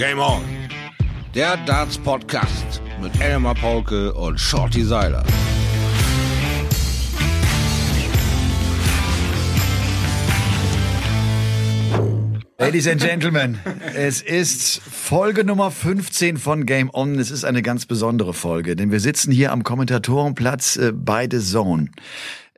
Game On. Der Darts Podcast mit Elmar Paulke und Shorty Seiler. Ladies and Gentlemen, es ist Folge Nummer 15 von Game On. Es ist eine ganz besondere Folge, denn wir sitzen hier am Kommentatorenplatz äh, bei The Zone.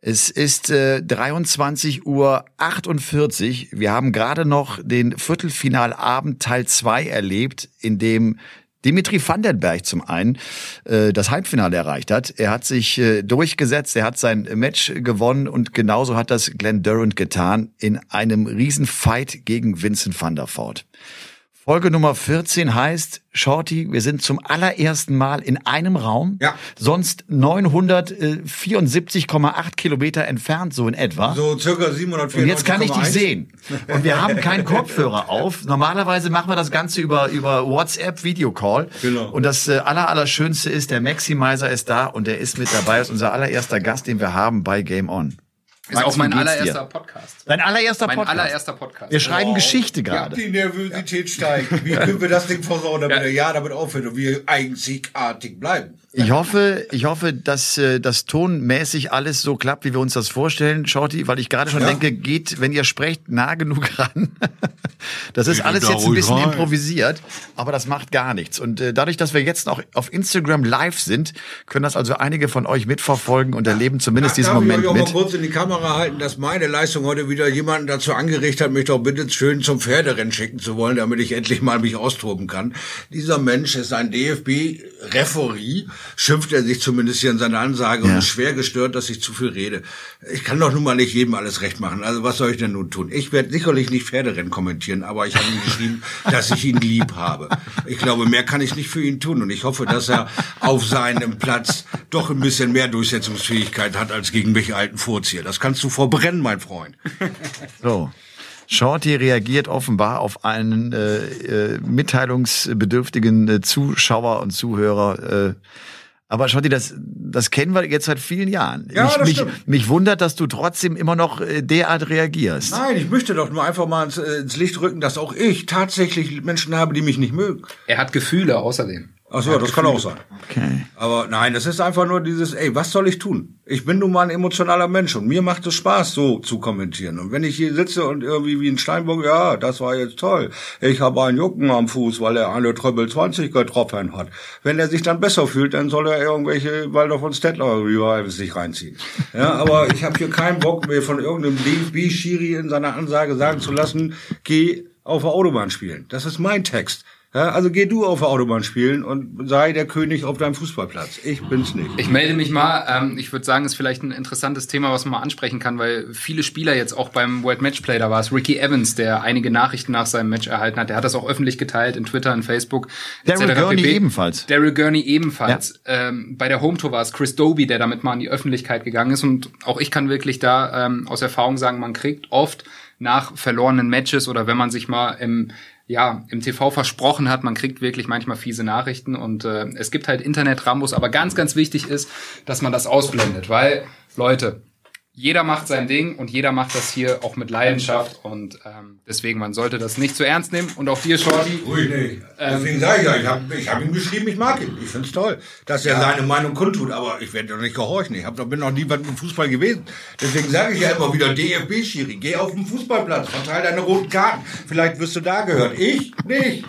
Es ist äh, 23 Uhr 48. Wir haben gerade noch den Viertelfinalabend Teil 2 erlebt, in dem Dimitri Vandenberg zum einen äh, das Halbfinale erreicht hat. Er hat sich äh, durchgesetzt, er hat sein Match gewonnen und genauso hat das Glenn Durant getan in einem Riesenfight gegen Vincent van der Voort. Folge Nummer 14 heißt, Shorty, wir sind zum allerersten Mal in einem Raum. Ja. Sonst 974,8 Kilometer entfernt, so in etwa. So circa 794. Und jetzt kann ich dich sehen. Und wir haben keinen Kopfhörer auf. Normalerweise machen wir das Ganze über, über WhatsApp Videocall. Genau. Und das äh, aller, allerschönste ist, der Maximizer ist da und der ist mit dabei. Ist unser allererster Gast, den wir haben bei Game On. Ist Max, auch mein allererster dir? Podcast. Dein allererster Mein Podcast. allererster Podcast. Wir schreiben Wow. Geschichte gerade. Die Nervosität steigt. Wie können wir das Ding versauen, damit Ja. er ja damit aufhört und wir einzigartig bleiben? Ich hoffe, ich hoffe, dass äh, das tonmäßig alles so klappt, wie wir uns das vorstellen, Shorty, weil ich gerade schon Ja. denke, geht, wenn ihr sprecht, nah genug ran. das ist alles jetzt ein bisschen rein. improvisiert, aber das macht gar nichts. Und äh, dadurch, dass wir jetzt noch auf Instagram live sind, können das also einige von euch mitverfolgen und erleben zumindest diesen Darf Moment ich auch mit. mal kurz in die Kamera halten, dass meine Leistung heute wieder jemanden dazu angeregt hat, mich doch bitte schön zum Pferderennen schicken zu wollen, damit ich endlich mal mich austoben kann. Dieser Mensch ist ein DFB-Referee, schimpft er sich zumindest hier in seiner Ansage Ja. und ist schwer gestört, dass ich zu viel rede. Ich kann doch nun mal nicht jedem alles recht machen. Also was soll ich denn nun tun? Ich werde sicherlich nicht Pferderennen kommentieren, aber ich habe ihm geschrieben, dass ich ihn lieb habe. Ich glaube, mehr kann ich nicht für ihn tun und ich hoffe, dass er auf seinem Platz doch ein bisschen mehr Durchsetzungsfähigkeit hat als gegen mich alten Vorzieher. Das kannst du verbrennen, mein Freund. So. Shorty reagiert offenbar auf einen äh, äh, mitteilungsbedürftigen äh, Zuschauer und Zuhörer. Äh, aber Shorty, das, das kennen wir jetzt seit vielen Jahren. Ja, mich, das mich, stimmt. mich wundert, dass du trotzdem immer noch äh, derart reagierst. Nein, ich möchte doch nur einfach mal ins, äh, ins Licht rücken, dass auch ich tatsächlich Menschen habe, die mich nicht mögen. Er hat Gefühle außerdem. Ach so, das kann auch sein. Okay. Aber nein, das ist einfach nur dieses, ey, was soll ich tun? Ich bin nun mal ein emotionaler Mensch und mir macht es Spaß, so zu kommentieren. Und wenn ich hier sitze und irgendwie wie in Steinburg, ja, das war jetzt toll. Ich habe einen Jucken am Fuß, weil er eine Treble 20 getroffen hat. Wenn er sich dann besser fühlt, dann soll er irgendwelche Waldorf von Stettler Revivals sich reinziehen. Ja, aber ich habe hier keinen Bock mehr von irgendeinem DFB-Schiri in seiner Ansage sagen zu lassen, geh auf der Autobahn spielen. Das ist mein Text. Ja, also geh du auf der Autobahn spielen und sei der König auf deinem Fußballplatz. Ich bin's nicht. Ich melde mich mal. Ähm, ich würde sagen, ist vielleicht ein interessantes Thema, was man mal ansprechen kann, weil viele Spieler jetzt auch beim World Matchplay, da war es Ricky Evans, der einige Nachrichten nach seinem Match erhalten hat. Der hat das auch öffentlich geteilt in Twitter, in Facebook. Daryl. Gurney ebenfalls. Daryl Gurney ebenfalls. Ähm, bei der Home Tour war es Chris Doby, der damit mal in die Öffentlichkeit gegangen ist. Und auch ich kann wirklich da ähm, aus Erfahrung sagen, man kriegt oft nach verlorenen Matches oder wenn man sich mal im ja, im TV versprochen hat, man kriegt wirklich manchmal fiese Nachrichten und äh, es gibt halt Internet-Rambos, aber ganz, ganz wichtig ist, dass man das ausblendet, weil, Leute, jeder macht sein Ding und jeder macht das hier auch mit Leidenschaft und ähm, deswegen, man sollte das nicht zu ernst nehmen und auch dir, Shorty, Ui, nee. Deswegen sage ich ja, ich habe ich hab ihm geschrieben, ich mag ihn. Ich find's toll, dass er seine Meinung kundtut, aber ich werde doch nicht gehorchen. Ich hab, bin noch nie beim Fußball gewesen. Deswegen sage ich ja immer wieder, DFB-Schiri, geh auf den Fußballplatz, verteil deine roten Karten. Vielleicht wirst du da gehört. Ich nicht.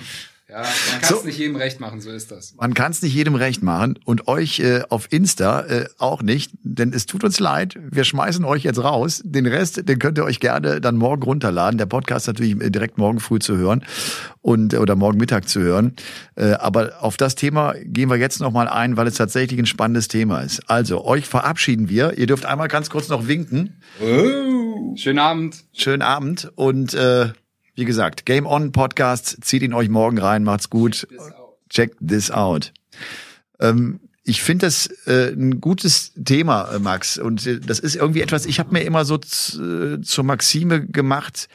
Ja, man kann es nicht jedem recht machen, so ist das. Man kann es nicht jedem recht machen und euch äh, auf Insta äh, auch nicht, denn es tut uns leid. Wir schmeißen euch jetzt raus. Den Rest, den könnt ihr euch gerne dann morgen runterladen. Der Podcast natürlich äh, direkt morgen früh zu hören und oder morgen Mittag zu hören. Äh, aber auf das Thema gehen wir jetzt noch mal ein, weil es tatsächlich ein spannendes Thema ist. Also euch verabschieden wir. Ihr dürft einmal ganz kurz noch winken. Schönen Abend. Schönen Abend und äh, wie gesagt, Game On Podcast. Zieht ihn euch morgen rein. Macht's gut. Check this out. Ähm, ich finde das äh, ein gutes Thema, äh, Max. Und äh, das ist irgendwie etwas, ich habe mir immer so äh, zur Maxime gemacht,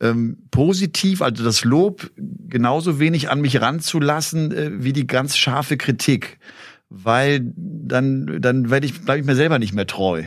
ähm, positiv, also das Lob genauso wenig an mich ranzulassen, äh, wie die ganz scharfe Kritik. Weil dann, dann werde ich, bleibe ich mir selber nicht mehr treu.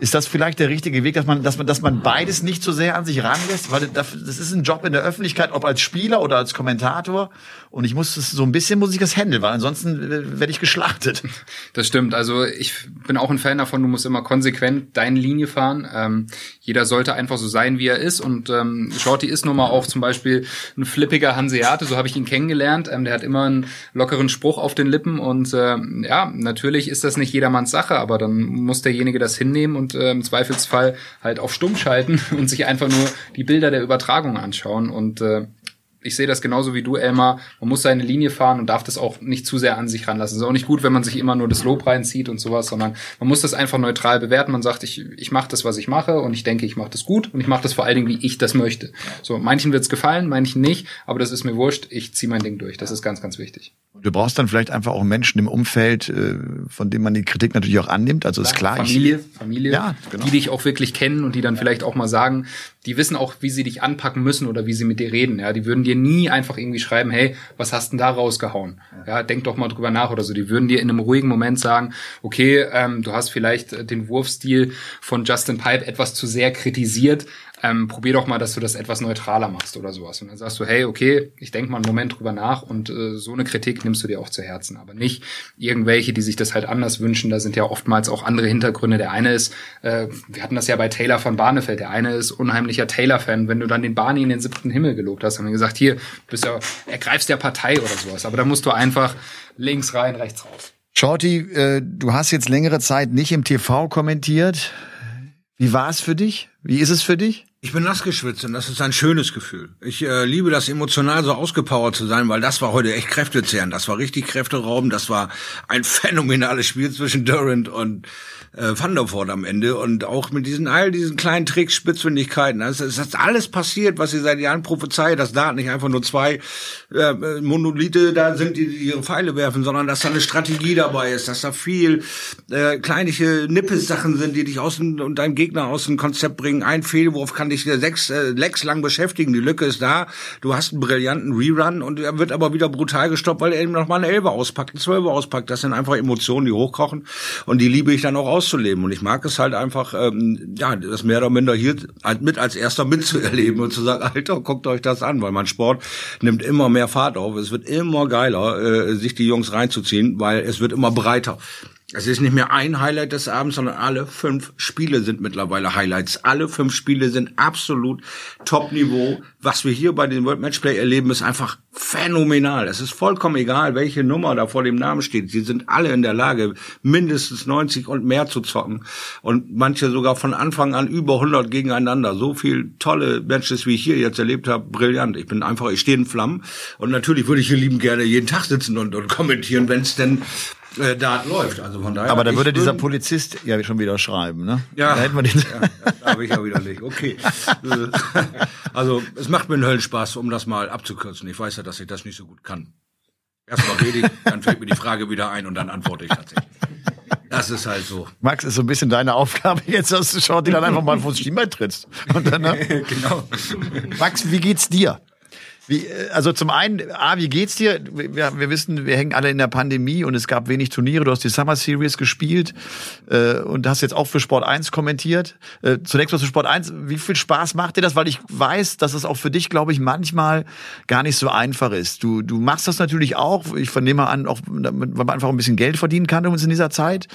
Ist das vielleicht der richtige Weg, dass man, dass man, dass man beides nicht so sehr an sich ranlässt? Weil das ist ein Job in der Öffentlichkeit, ob als Spieler oder als Kommentator. Und ich muss das, so ein bisschen muss ich das handeln, weil ansonsten werde ich geschlachtet. Das stimmt. Also ich bin auch ein Fan davon, du musst immer konsequent deine Linie fahren. Ähm, jeder sollte einfach so sein, wie er ist. Und ähm, Shorty ist nun mal auch zum Beispiel ein flippiger Hanseate, so habe ich ihn kennengelernt. Ähm, der hat immer einen lockeren Spruch auf den Lippen. Und äh, ja, natürlich ist das nicht jedermanns Sache, aber dann muss derjenige das hinnehmen und äh, im Zweifelsfall halt auf Stumm schalten und sich einfach nur die Bilder der Übertragung anschauen. Und äh, ich sehe das genauso wie du, Elmar. Man muss seine Linie fahren und darf das auch nicht zu sehr an sich ranlassen. Es ist auch nicht gut, wenn man sich immer nur das Lob reinzieht und sowas, sondern man muss das einfach neutral bewerten. Man sagt, ich, ich mache das, was ich mache und ich denke, ich mache das gut und ich mache das vor allen Dingen, wie ich das möchte. So, manchen wird's gefallen, manchen nicht, aber das ist mir wurscht. Ich ziehe mein Ding durch. Das ist ganz, ganz wichtig. Du brauchst dann vielleicht einfach auch Menschen im Umfeld, äh, von dem man die Kritik natürlich auch annimmt. Also ist klar. Familie, Familie, ja, genau. die dich auch wirklich kennen und die dann vielleicht auch mal sagen, die wissen auch, wie sie dich anpacken müssen oder wie sie mit dir reden. Ja, die würden dir nie einfach irgendwie schreiben, hey, was hast denn da rausgehauen? Ja, denk doch mal drüber nach oder so. Die würden dir in einem ruhigen Moment sagen, okay, ähm, du hast vielleicht den Wurfstil von Justin Pipe etwas zu sehr kritisiert ähm, probier doch mal, dass du das etwas neutraler machst oder sowas. Und dann sagst du, hey, okay, ich denke mal einen Moment drüber nach und äh, so eine Kritik nimmst du dir auch zu Herzen. Aber nicht irgendwelche, die sich das halt anders wünschen. Da sind ja oftmals auch andere Hintergründe. Der eine ist, äh, wir hatten das ja bei Taylor von Barnefeld, der eine ist unheimlicher Taylor-Fan. Wenn du dann den Barney in den siebten Himmel gelobt hast, haben wir gesagt, hier, bist ja, ergreifst der Partei oder sowas. Aber da musst du einfach links rein, rechts raus. Shorty, äh, du hast jetzt längere Zeit nicht im TV kommentiert. Wie war es für dich? Wie ist es für dich? Ich bin nass geschwitzt und das ist ein schönes Gefühl. Ich äh, liebe das emotional so ausgepowert zu sein, weil das war heute echt kräftezehrend. Das war richtig kräfteraubend. Das war ein phänomenales Spiel zwischen Durant und äh, Van der Voort am Ende und auch mit diesen all diesen kleinen Tricks, Spitzfindigkeiten. Es ist, ist alles passiert, was sie seit Jahren prophezeit, dass da nicht einfach nur zwei äh, Monolithe da sind, die, die ihre Pfeile werfen, sondern dass da eine Strategie dabei ist, dass da viel äh, kleinliche Nippes-Sachen sind, die dich außen und deinem Gegner aus dem Konzept bringen. Ein Fehlwurf kann dich sechs äh, Lecks lang beschäftigen. Die Lücke ist da. Du hast einen brillanten Rerun und er wird aber wieder brutal gestoppt, weil er eben noch mal eine Elbe auspackt, eine Zwölfe auspackt. Das sind einfach Emotionen, die hochkochen und die liebe ich dann auch aus auszuleben. Und ich mag es halt einfach, ähm, ja, das mehr oder minder hier halt mit als erster mitzuerleben und zu sagen, Alter, guckt euch das an, weil mein Sport nimmt immer mehr Fahrt auf. Es wird immer geiler, äh, sich die Jungs reinzuziehen, weil es wird immer breiter. Es ist nicht mehr ein Highlight des Abends, sondern alle fünf Spiele sind mittlerweile Highlights. Alle fünf Spiele sind absolut Top-Niveau. Was wir hier bei den World Matchplay erleben, ist einfach phänomenal. Es ist vollkommen egal, welche Nummer da vor dem Namen steht. Sie sind alle in der Lage, mindestens 90 und mehr zu zocken. Und manche sogar von Anfang an über 100 gegeneinander. So viel tolle Matches, wie ich hier jetzt erlebt habe, brillant. Ich bin einfach, ich stehe in Flammen. Und natürlich würde ich hier lieben gerne jeden Tag sitzen und, und kommentieren, wenn es denn äh, Dart läuft. Also von daher. Aber da würde dieser Polizist ja schon wieder schreiben, ne? Ja. Da hätten wir den. Ja, da habe ich ja wieder nicht. Okay. also es macht mir einen Höllenspaß, um das mal abzukürzen. Ich weiß ja, dass ich das nicht so gut kann. Erstmal rede ich, dann fällt mir die Frage wieder ein und dann antworte ich tatsächlich. Das ist halt so. Max, ist so ein bisschen deine Aufgabe jetzt, dass du schaut, die dann einfach mal vors Schienbein trittst. Und dann, ne? genau. Max, wie geht's dir? Wie, äh, also zum einen, A, wie geht's dir? Wir, wir wissen, wir hängen alle in der Pandemie und es gab wenig Turniere. Du hast die Summer Series gespielt äh, und hast jetzt auch für Sport 1 kommentiert. Äh, zunächst mal zu Sport 1. Wie viel Spaß macht dir das? Weil ich weiß, dass es auch für dich, glaube ich, manchmal gar nicht so einfach ist. Du, du machst das natürlich auch. Ich vernehme an, auch, damit, weil man einfach ein bisschen Geld verdienen kann in dieser Zeit.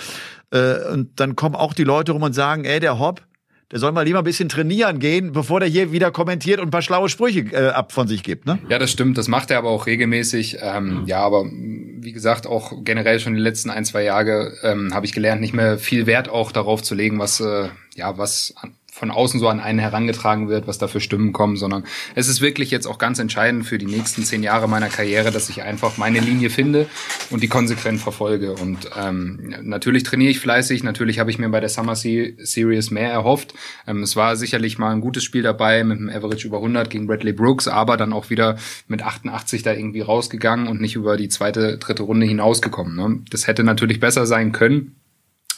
Äh, und dann kommen auch die Leute rum und sagen, ey, der Hopp, der soll mal lieber ein bisschen trainieren gehen, bevor der hier wieder kommentiert und ein paar schlaue Sprüche äh, ab von sich gibt. Ne? Ja, das stimmt. Das macht er aber auch regelmäßig. Ähm, ja, aber wie gesagt, auch generell schon die letzten ein, zwei Jahre ähm, habe ich gelernt, nicht mehr viel Wert auch darauf zu legen, was äh, ja was von außen so an einen herangetragen wird, was da für Stimmen kommen, sondern es ist wirklich jetzt auch ganz entscheidend für die nächsten zehn Jahre meiner Karriere, dass ich einfach meine Linie finde und die konsequent verfolge. Und ähm, natürlich trainiere ich fleißig, natürlich habe ich mir bei der Summer Series mehr erhofft. Ähm, es war sicherlich mal ein gutes Spiel dabei mit einem Average über 100 gegen Bradley Brooks, aber dann auch wieder mit 88 da irgendwie rausgegangen und nicht über die zweite, dritte Runde hinausgekommen. Ne? Das hätte natürlich besser sein können.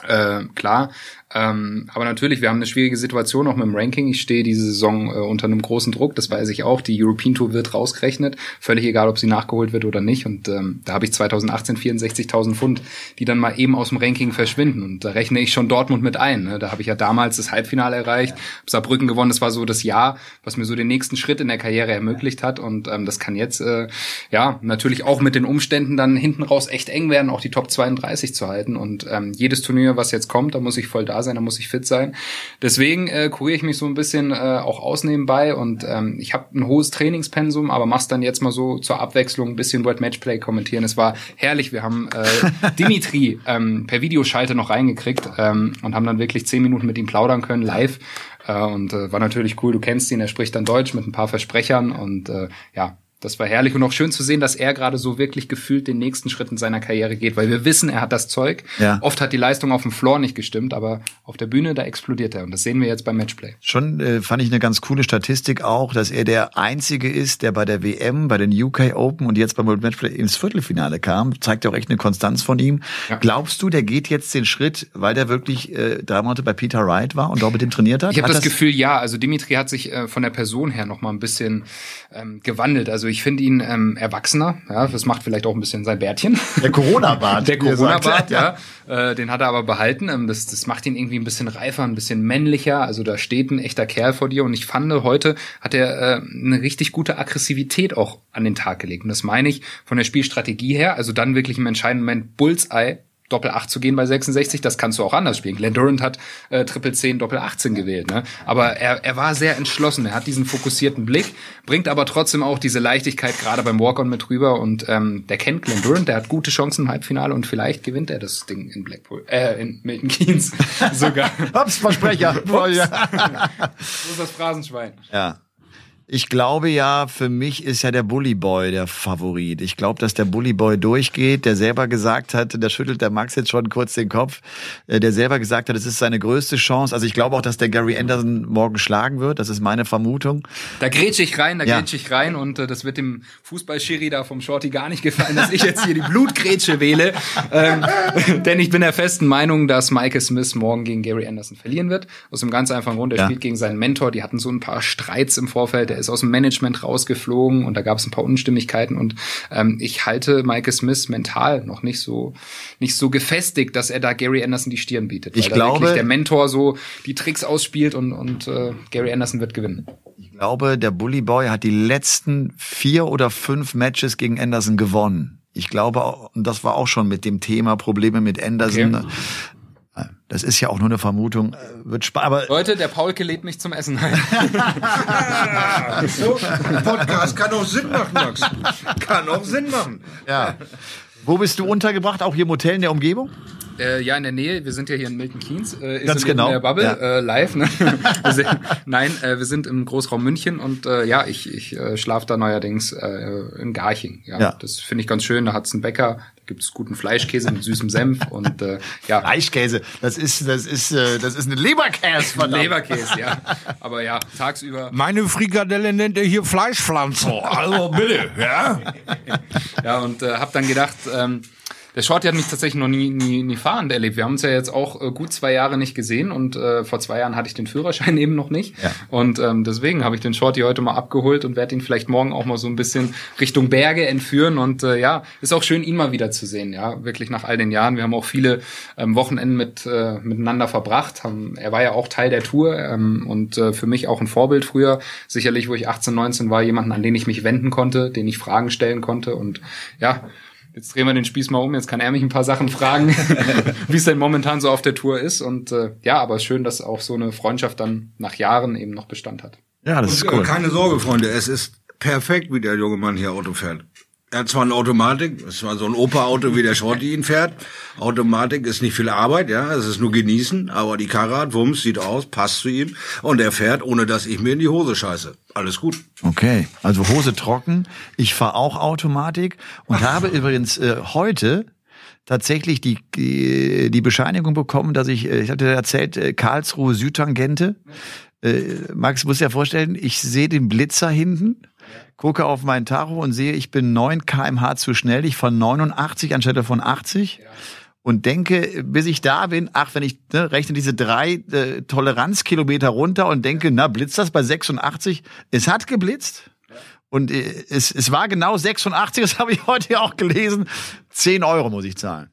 Äh, klar, Ähm, aber natürlich, wir haben eine schwierige Situation auch mit dem Ranking. Ich stehe diese Saison äh, unter einem großen Druck, das weiß ich auch. Die European Tour wird rausgerechnet, völlig egal, ob sie nachgeholt wird oder nicht. Und ähm, da habe ich 2018 64.000 Pfund, die dann mal eben aus dem Ranking verschwinden. Und da rechne ich schon Dortmund mit ein. Ne? Da habe ich ja damals das Halbfinale erreicht, hab Saarbrücken gewonnen. Das war so das Jahr, was mir so den nächsten Schritt in der Karriere ermöglicht hat. Und ähm, das kann jetzt äh, ja natürlich auch mit den Umständen dann hinten raus echt eng werden, auch die Top 32 zu halten. Und ähm, jedes Turnier, was jetzt kommt, da muss ich voll da sein, da muss ich fit sein. Deswegen äh, kuriere ich mich so ein bisschen äh, auch aus nebenbei und ähm, ich habe ein hohes Trainingspensum, aber mach's dann jetzt mal so zur Abwechslung ein bisschen World Matchplay kommentieren. Es war herrlich. Wir haben äh, Dimitri ähm, per Videoschalte noch reingekriegt ähm, und haben dann wirklich zehn Minuten mit ihm plaudern können live. Äh, und äh, war natürlich cool. Du kennst ihn, er spricht dann Deutsch mit ein paar Versprechern und äh, ja, das war herrlich und auch schön zu sehen, dass er gerade so wirklich gefühlt den nächsten Schritt in seiner Karriere geht, weil wir wissen, er hat das Zeug. Ja. Oft hat die Leistung auf dem Floor nicht gestimmt, aber auf der Bühne, da explodiert er und das sehen wir jetzt beim Matchplay. Schon äh, fand ich eine ganz coole Statistik auch, dass er der Einzige ist, der bei der WM, bei den UK Open und jetzt beim World Matchplay ins Viertelfinale kam. Zeigt ja auch echt eine Konstanz von ihm. Ja. Glaubst du, der geht jetzt den Schritt, weil der wirklich äh, drei Monate bei Peter Wright war und dort mit dem trainiert hat? Ich habe das, das, Gefühl, ja. Also Dimitri hat sich äh, von der Person her noch mal ein bisschen ähm, gewandelt. Also ich finde ihn ähm, erwachsener. Ja, das macht vielleicht auch ein bisschen sein Bärtchen. Der Corona-Bart. Der Corona-Bart, ja. ja. Äh, den hat er aber behalten. Ähm, das, das macht ihn irgendwie ein bisschen reifer, ein bisschen männlicher. Also da steht ein echter Kerl vor dir. Und ich fand, heute hat er äh, eine richtig gute Aggressivität auch an den Tag gelegt. Und das meine ich von der Spielstrategie her. Also dann wirklich im entscheidenden Moment Bullseye Doppel 8 zu gehen bei 66, das kannst du auch anders spielen. Glenn Durant hat äh, Triple 10, Doppel 18 gewählt. Ne? Aber er, er war sehr entschlossen, er hat diesen fokussierten Blick, bringt aber trotzdem auch diese Leichtigkeit gerade beim Walk-On mit rüber und ähm, der kennt Glenn Durant, der hat gute Chancen im Halbfinale und vielleicht gewinnt er das Ding in Blackpool, äh, in Milton Keynes sogar. Ups, Versprecher. Ups. so ist das Phrasenschwein. Ja. Ich glaube ja, für mich ist ja der Bully Boy der Favorit. Ich glaube, dass der Bully Boy durchgeht, der selber gesagt hat, da schüttelt der Max jetzt schon kurz den Kopf, äh, der selber gesagt hat, es ist seine größte Chance. Also ich glaube auch, dass der Gary Anderson morgen schlagen wird. Das ist meine Vermutung. Da grätsch ich rein, da ja. grätsch ich rein und äh, das wird dem Fußballschiri da vom Shorty gar nicht gefallen, dass ich jetzt hier die Blutgrätsche wähle. Ähm, denn ich bin der festen Meinung, dass Michael Smith morgen gegen Gary Anderson verlieren wird. Aus dem ganz einfachen Grund, er ja. spielt gegen seinen Mentor. Die hatten so ein paar Streits im Vorfeld. Der ist aus dem Management rausgeflogen und da gab es ein paar Unstimmigkeiten und ähm, ich halte Michael Smith mental noch nicht so nicht so gefestigt, dass er da Gary Anderson die Stirn bietet. Ich glaube, der Mentor so die Tricks ausspielt und und äh, Gary Anderson wird gewinnen. Ich glaube, der Bully Boy hat die letzten vier oder fünf Matches gegen Anderson gewonnen. Ich glaube, und das war auch schon mit dem Thema Probleme mit Anderson. Okay. Das ist ja auch nur eine Vermutung. Äh, wird aber Leute, der Paulke lädt mich zum Essen ein. so, Podcast kann auch Sinn machen, Max. Kann auch Sinn machen. Ja. Wo bist du untergebracht? Auch hier im Hotel in der Umgebung? Äh, ja, in der Nähe. Wir sind ja hier in Milton Keynes. Äh, Ganz genau. In der Bubble, ja. äh, live. Ne? sind, nein, äh, wir sind im Großraum München und äh, ja, ich, ich äh, schlafe da neuerdings äh, in Garching. Ja, ja. Das finde ich ganz schön. Da hat's einen Bäcker, da gibt es guten Fleischkäse mit süßem Senf und äh, ja. Fleischkäse, das ist, das ist, äh, das ist eine Leberkäse, verdammt. Leberkäse, ja. Aber ja, tagsüber. Meine Frikadelle nennt er hier Fleischpflanze. Also bitte, ja. ja, und äh, hab dann gedacht, ähm, der Shorty hat mich tatsächlich noch nie, nie, nie fahrend erlebt. Wir haben uns ja jetzt auch äh, gut zwei Jahre nicht gesehen und äh, vor zwei Jahren hatte ich den Führerschein eben noch nicht. Ja. Und ähm, deswegen habe ich den Shorty heute mal abgeholt und werde ihn vielleicht morgen auch mal so ein bisschen Richtung Berge entführen. Und äh, ja, ist auch schön, ihn mal wieder zu sehen. Ja, wirklich nach all den Jahren. Wir haben auch viele ähm, Wochenenden mit äh, miteinander verbracht. Haben, er war ja auch Teil der Tour ähm, und äh, für mich auch ein Vorbild früher. Sicherlich, wo ich 18, 19 war, jemanden, an den ich mich wenden konnte, den ich Fragen stellen konnte. Und ja, jetzt drehen wir den Spieß mal um, jetzt kann er mich ein paar Sachen fragen, wie es denn momentan so auf der Tour ist. Und äh, ja, aber schön, dass auch so eine Freundschaft dann nach Jahren eben noch Bestand hat. Ja, das ist cool. Keine Sorge, Freunde, es ist perfekt, wie der junge Mann hier Auto fährt. Er hat zwar eine Automatik, es war so ein Opa-Auto, wie der Shorty ihn fährt. Automatik ist nicht viel Arbeit, ja, es ist nur genießen, aber die Karre hat Wumms, sieht aus, passt zu ihm und er fährt, ohne dass ich mir in die Hose scheiße. Alles gut. Okay, also Hose trocken. Ich fahre auch Automatik und habe übrigens äh, heute tatsächlich die, die, die Bescheinigung bekommen, dass ich, äh, ich hatte erzählt, äh, Karlsruhe Südtangente. Äh, Max muss ja vorstellen, ich sehe den Blitzer hinten gucke auf mein Tacho und sehe, ich bin 9 kmh zu schnell. Ich fahre 89 anstelle von 80. Ja. und denke, bis ich da bin, ach, wenn ich ne, rechne diese drei äh, Toleranzkilometer runter und denke, na, blitzt das bei 86? Es hat geblitzt. Und äh, es, es war genau 86, das habe ich heute ja auch gelesen. 10 Euro muss ich zahlen.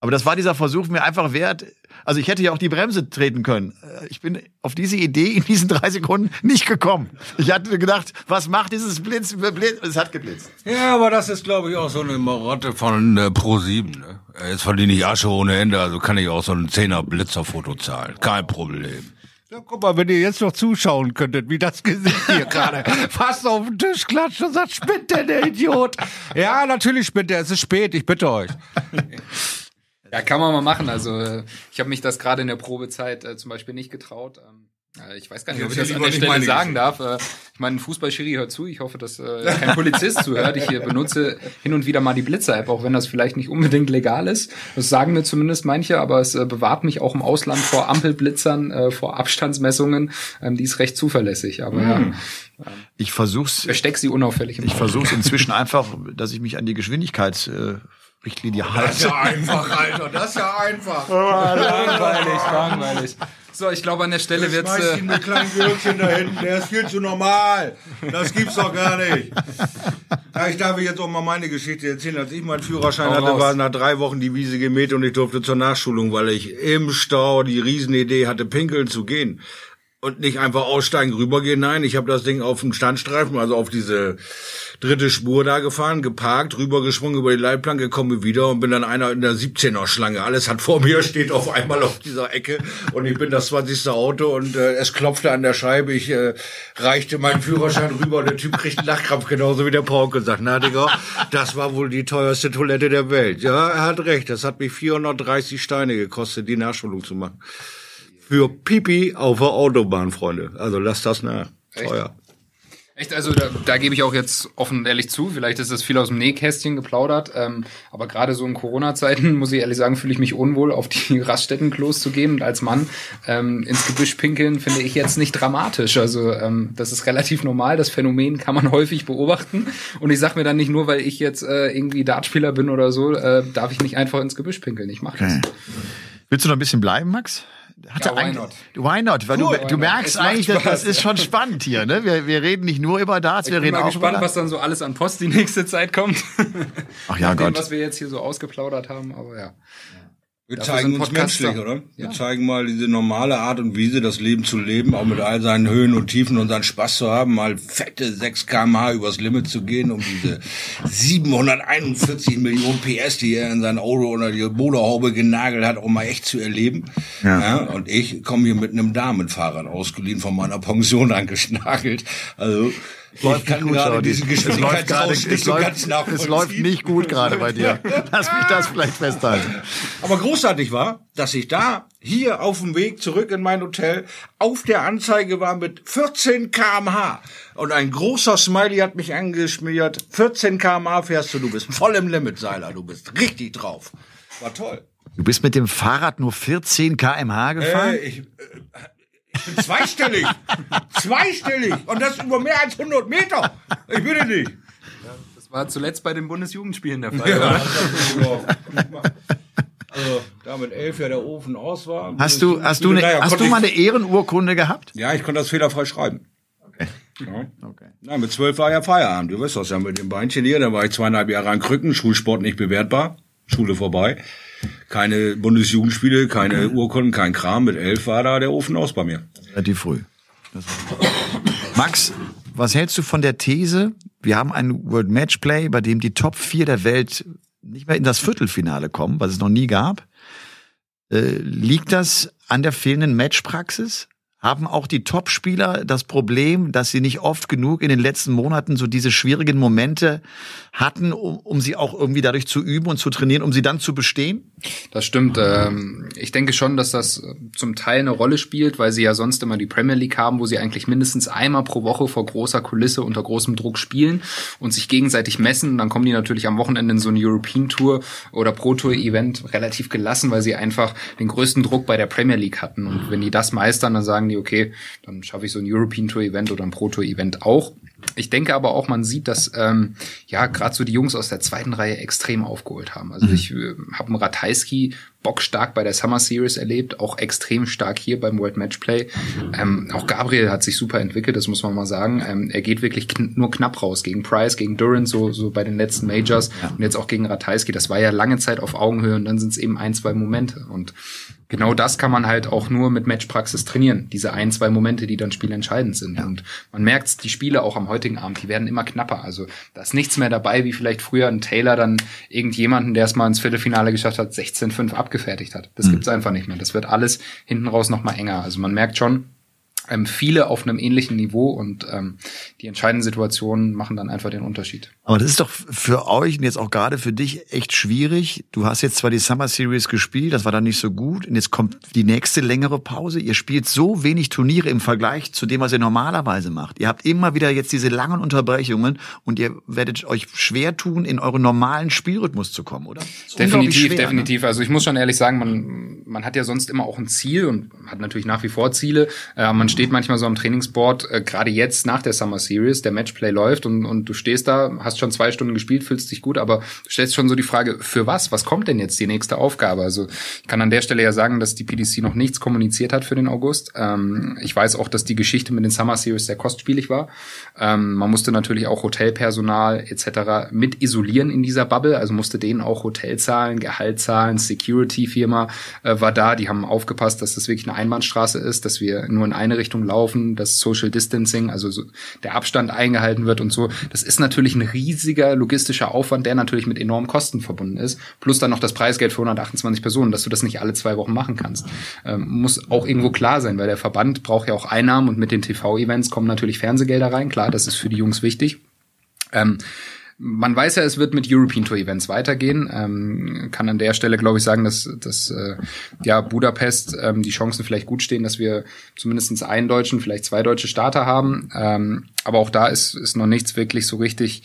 Aber das war dieser Versuch mir einfach wert. Also ich hätte ja auch die Bremse treten können. Äh, ich bin auf diese Idee in diesen drei Sekunden nicht gekommen. Ich hatte gedacht, was macht dieses Blitz? Blitz? Es hat geblitzt. Ja, aber das ist, glaube ich, auch so eine Marotte von äh, Pro7. Ne? Jetzt verdiene ich Asche ohne Ende, also kann ich auch so ein Zehner Blitzerfoto zahlen. Kein Problem. Ja, guck mal, wenn ihr jetzt noch zuschauen könntet, wie das Gesicht hier gerade fast auf den Tisch klatscht und sagt, spinnt denn der Idiot? Ja, natürlich spinnt er, es ist spät, ich bitte euch. Ja, kann man mal machen. Also äh, ich habe mich das gerade in der Probezeit äh, zum Beispiel nicht getraut. Ähm, äh, ich weiß gar nicht, ob ich das an der Stelle sagen darf. Äh, ich meine, ein Fußballschiri hört zu. Ich hoffe, dass äh, kein Polizist zuhört. Ich hier benutze hin und wieder mal die Blitzer-App, auch wenn das vielleicht nicht unbedingt legal ist. Das sagen mir zumindest manche, aber es äh, bewahrt mich auch im Ausland vor Ampelblitzern, äh, vor Abstandsmessungen. Ähm, die ist recht zuverlässig. Aber mhm. ja. Ähm, ich versuch's. Versteck sie unauffällig. ich versuch's inzwischen einfach, dass ich mich an die Geschwindigkeit äh, Richtlinie halt. Das ist ja einfach, Alter. Das ist ja einfach. langweilig, langweilig. So, ich glaube, an der Stelle wird es. Äh, ihn mit kleinen Gürkchen da hinten. Der ist viel zu normal. Das gibt's doch gar nicht. Ja, ich darf jetzt auch mal meine Geschichte erzählen. Als ich meinen Führerschein hatte, war nach drei Wochen die Wiese gemäht und ich durfte zur Nachschulung, weil ich im Stau die Riesenidee hatte, pinkeln zu gehen und nicht einfach aussteigen, rübergehen. Nein, ich habe das Ding auf dem Standstreifen, also auf diese dritte Spur da gefahren, geparkt, rübergesprungen über die Leitplanke, komme wieder und bin dann einer in der 17er Schlange. Alles hat vor mir, steht auf einmal auf dieser Ecke und ich bin das 20. Auto und äh, es klopfte an der Scheibe. Ich äh, reichte meinen Führerschein rüber und der Typ kriegt einen Lachkrampf, genauso wie der Paul gesagt. Na, Digga, das war wohl die teuerste Toilette der Welt. Ja, er hat recht. Das hat mich 430 Steine gekostet, die Nachschulung zu machen für Pipi auf der Autobahn, Freunde. Also lasst das nach. Teuer. Echt, also da, da gebe ich auch jetzt offen und ehrlich zu, vielleicht ist das viel aus dem Nähkästchen geplaudert, ähm, aber gerade so in Corona-Zeiten, muss ich ehrlich sagen, fühle ich mich unwohl, auf die Raststättenklos zu gehen und als Mann ähm, ins Gebüsch pinkeln finde ich jetzt nicht dramatisch. Also ähm, das ist relativ normal, das Phänomen kann man häufig beobachten und ich sag mir dann nicht nur, weil ich jetzt äh, irgendwie Dartspieler bin oder so, äh, darf ich nicht einfach ins Gebüsch pinkeln, ich mache das. Okay. Willst du noch ein bisschen bleiben, Max? Hat ja, why not? Why not? Weil cool, du, du merkst eigentlich, dass, das ist schon spannend hier. Ne? Wir, wir reden nicht nur über Darts, ich wir reden auch über Ich bin gespannt, was dann so alles an Post die nächste Zeit kommt. Ach ja, Gott. Dem, was wir jetzt hier so ausgeplaudert haben, aber ja. Wir Dafür zeigen uns menschlich, oder? Wir ja. zeigen mal diese normale Art und Weise, das Leben zu leben, auch mit all seinen Höhen und Tiefen und seinen Spaß zu haben, mal fette 6 kmh übers Limit zu gehen, um diese 741 Millionen PS, die er in sein Auto oder die Motorhaube genagelt hat, auch mal echt zu erleben. Ja. ja und ich komme hier mit einem Damenfahrrad ausgeliehen von meiner Pension angeschnagelt. Also läuft kann nicht gut, gerade diesen es läuft, gerade, es, so läuft, es läuft nicht gut gerade bei dir. Lass mich das vielleicht festhalten. Aber großartig war, dass ich da hier auf dem Weg zurück in mein Hotel auf der Anzeige war mit 14 kmh. Und ein großer Smiley hat mich angeschmiert. 14 kmh fährst du, du bist voll im Limit, Seiler. Du bist richtig drauf. War toll. Du bist mit dem Fahrrad nur 14 kmh gefahren? Äh, ich, äh, zweistellig. zweistellig. Und das über mehr als 100 Meter. Ich bitte nicht. das war zuletzt bei den Bundesjugendspielen der Fall. Ja, also, da mit elf ja der Ofen aus war. Hast du, hast du, eine, hast du mal eine Ehrenurkunde gehabt? Ja, ich konnte das fehlerfrei schreiben. Okay. Ja. okay. Nein, mit zwölf war ja Feierabend. Du weißt das ja mit dem Beinchen hier. Da war ich zweieinhalb Jahre an Krücken, Schulsport nicht bewertbar, Schule vorbei. Keine Bundesjugendspiele, keine Urkunden, kein Kram. Mit elf war da der Ofen aus bei mir. Relativ früh. Max, was hältst du von der These, wir haben ein World Matchplay, bei dem die Top 4 der Welt nicht mehr in das Viertelfinale kommen, was es noch nie gab? Äh, liegt das an der fehlenden Matchpraxis? Haben auch die Topspieler das Problem, dass sie nicht oft genug in den letzten Monaten so diese schwierigen Momente hatten, um, um sie auch irgendwie dadurch zu üben und zu trainieren, um sie dann zu bestehen? Das stimmt. Ähm, ich denke schon, dass das äh, zum Teil eine Rolle spielt, weil sie ja sonst immer die Premier League haben, wo sie eigentlich mindestens einmal pro Woche vor großer Kulisse unter großem Druck spielen und sich gegenseitig messen. Dann kommen die natürlich am Wochenende in so eine European Tour oder Pro Tour Event relativ gelassen, weil sie einfach den größten Druck bei der Premier League hatten. Und wenn die das meistern, dann sagen sagen die, okay, dann schaffe ich so ein European Tour Event oder ein Pro Tour Event auch. Ich denke aber auch, man sieht, dass ähm, ja gerade so die Jungs aus der zweiten Reihe extrem aufgeholt haben. Also mhm. ich äh, habe einen Ratajski bockstark bei der Summer Series erlebt, auch extrem stark hier beim World Matchplay. Ähm, auch Gabriel hat sich super entwickelt, das muss man mal sagen. Ähm, er geht wirklich kn nur knapp raus gegen Price, gegen Durant, so, so bei den letzten Majors ja. und jetzt auch gegen Ratajski. Das war ja lange Zeit auf Augenhöhe und dann sind es eben ein, zwei Momente. Und genau das kann man halt auch nur mit Matchpraxis trainieren. Diese ein, zwei Momente, die dann spielentscheidend sind. Ja. Und man merkt die Spiele auch am heutigen Abend, die werden immer knapper. Also da ist nichts mehr dabei, wie vielleicht früher ein Taylor dann irgendjemanden, der es mal ins Viertelfinale geschafft hat, 16-5 abgefertigt hat. Das mhm. gibt's einfach nicht mehr. Das wird alles hinten raus nochmal enger. Also man merkt schon, ähm, viele auf einem ähnlichen Niveau und ähm, die entscheidenden Situationen machen dann einfach den Unterschied. Aber das ist doch für euch und jetzt auch gerade für dich echt schwierig. Du hast jetzt zwar die Summer Series gespielt, das war dann nicht so gut und jetzt kommt die nächste längere Pause. Ihr spielt so wenig Turniere im Vergleich zu dem, was ihr normalerweise macht. Ihr habt immer wieder jetzt diese langen Unterbrechungen und ihr werdet euch schwer tun, in euren normalen Spielrhythmus zu kommen, oder? Definitiv, schwer, ne? definitiv. Ne? Also ich muss schon ehrlich sagen, man, man hat ja sonst immer auch ein Ziel und hat natürlich nach wie vor Ziele. Äh, man steht manchmal so am Trainingsboard, äh, gerade jetzt nach der Summer Series, der Matchplay läuft und, und du stehst da, hast schon zwei Stunden gespielt, fühlst dich gut, aber du stellst schon so die Frage, für was? Was kommt denn jetzt die nächste Aufgabe? Also ich kann an der Stelle ja sagen, dass die PDC noch nichts kommuniziert hat für den August. Ähm, ich weiß auch, dass die Geschichte mit den Summer Series sehr kostspielig war. Ähm, man musste natürlich auch Hotelpersonal etc. mit isolieren in dieser Bubble, also musste denen auch Hotel zahlen, Gehalt zahlen, Security-Firma äh, war da, die haben aufgepasst, dass das wirklich eine Einbahnstraße ist, dass wir nur in eine Richtung laufen, dass Social Distancing, also so der Abstand eingehalten wird und so. Das ist natürlich ein riesiger logistischer Aufwand, der natürlich mit enormen Kosten verbunden ist. Plus dann noch das Preisgeld für 128 Personen, dass du das nicht alle zwei Wochen machen kannst. Ähm, muss auch irgendwo klar sein, weil der Verband braucht ja auch Einnahmen und mit den TV-Events kommen natürlich Fernsehgelder rein. Klar, das ist für die Jungs wichtig. Ähm, man weiß ja, es wird mit European Tour Events weitergehen. Ähm, kann an der Stelle, glaube ich, sagen, dass, dass äh, ja Budapest ähm, die Chancen vielleicht gut stehen, dass wir zumindest einen deutschen, vielleicht zwei deutsche Starter haben. Ähm, aber auch da ist, ist noch nichts wirklich so richtig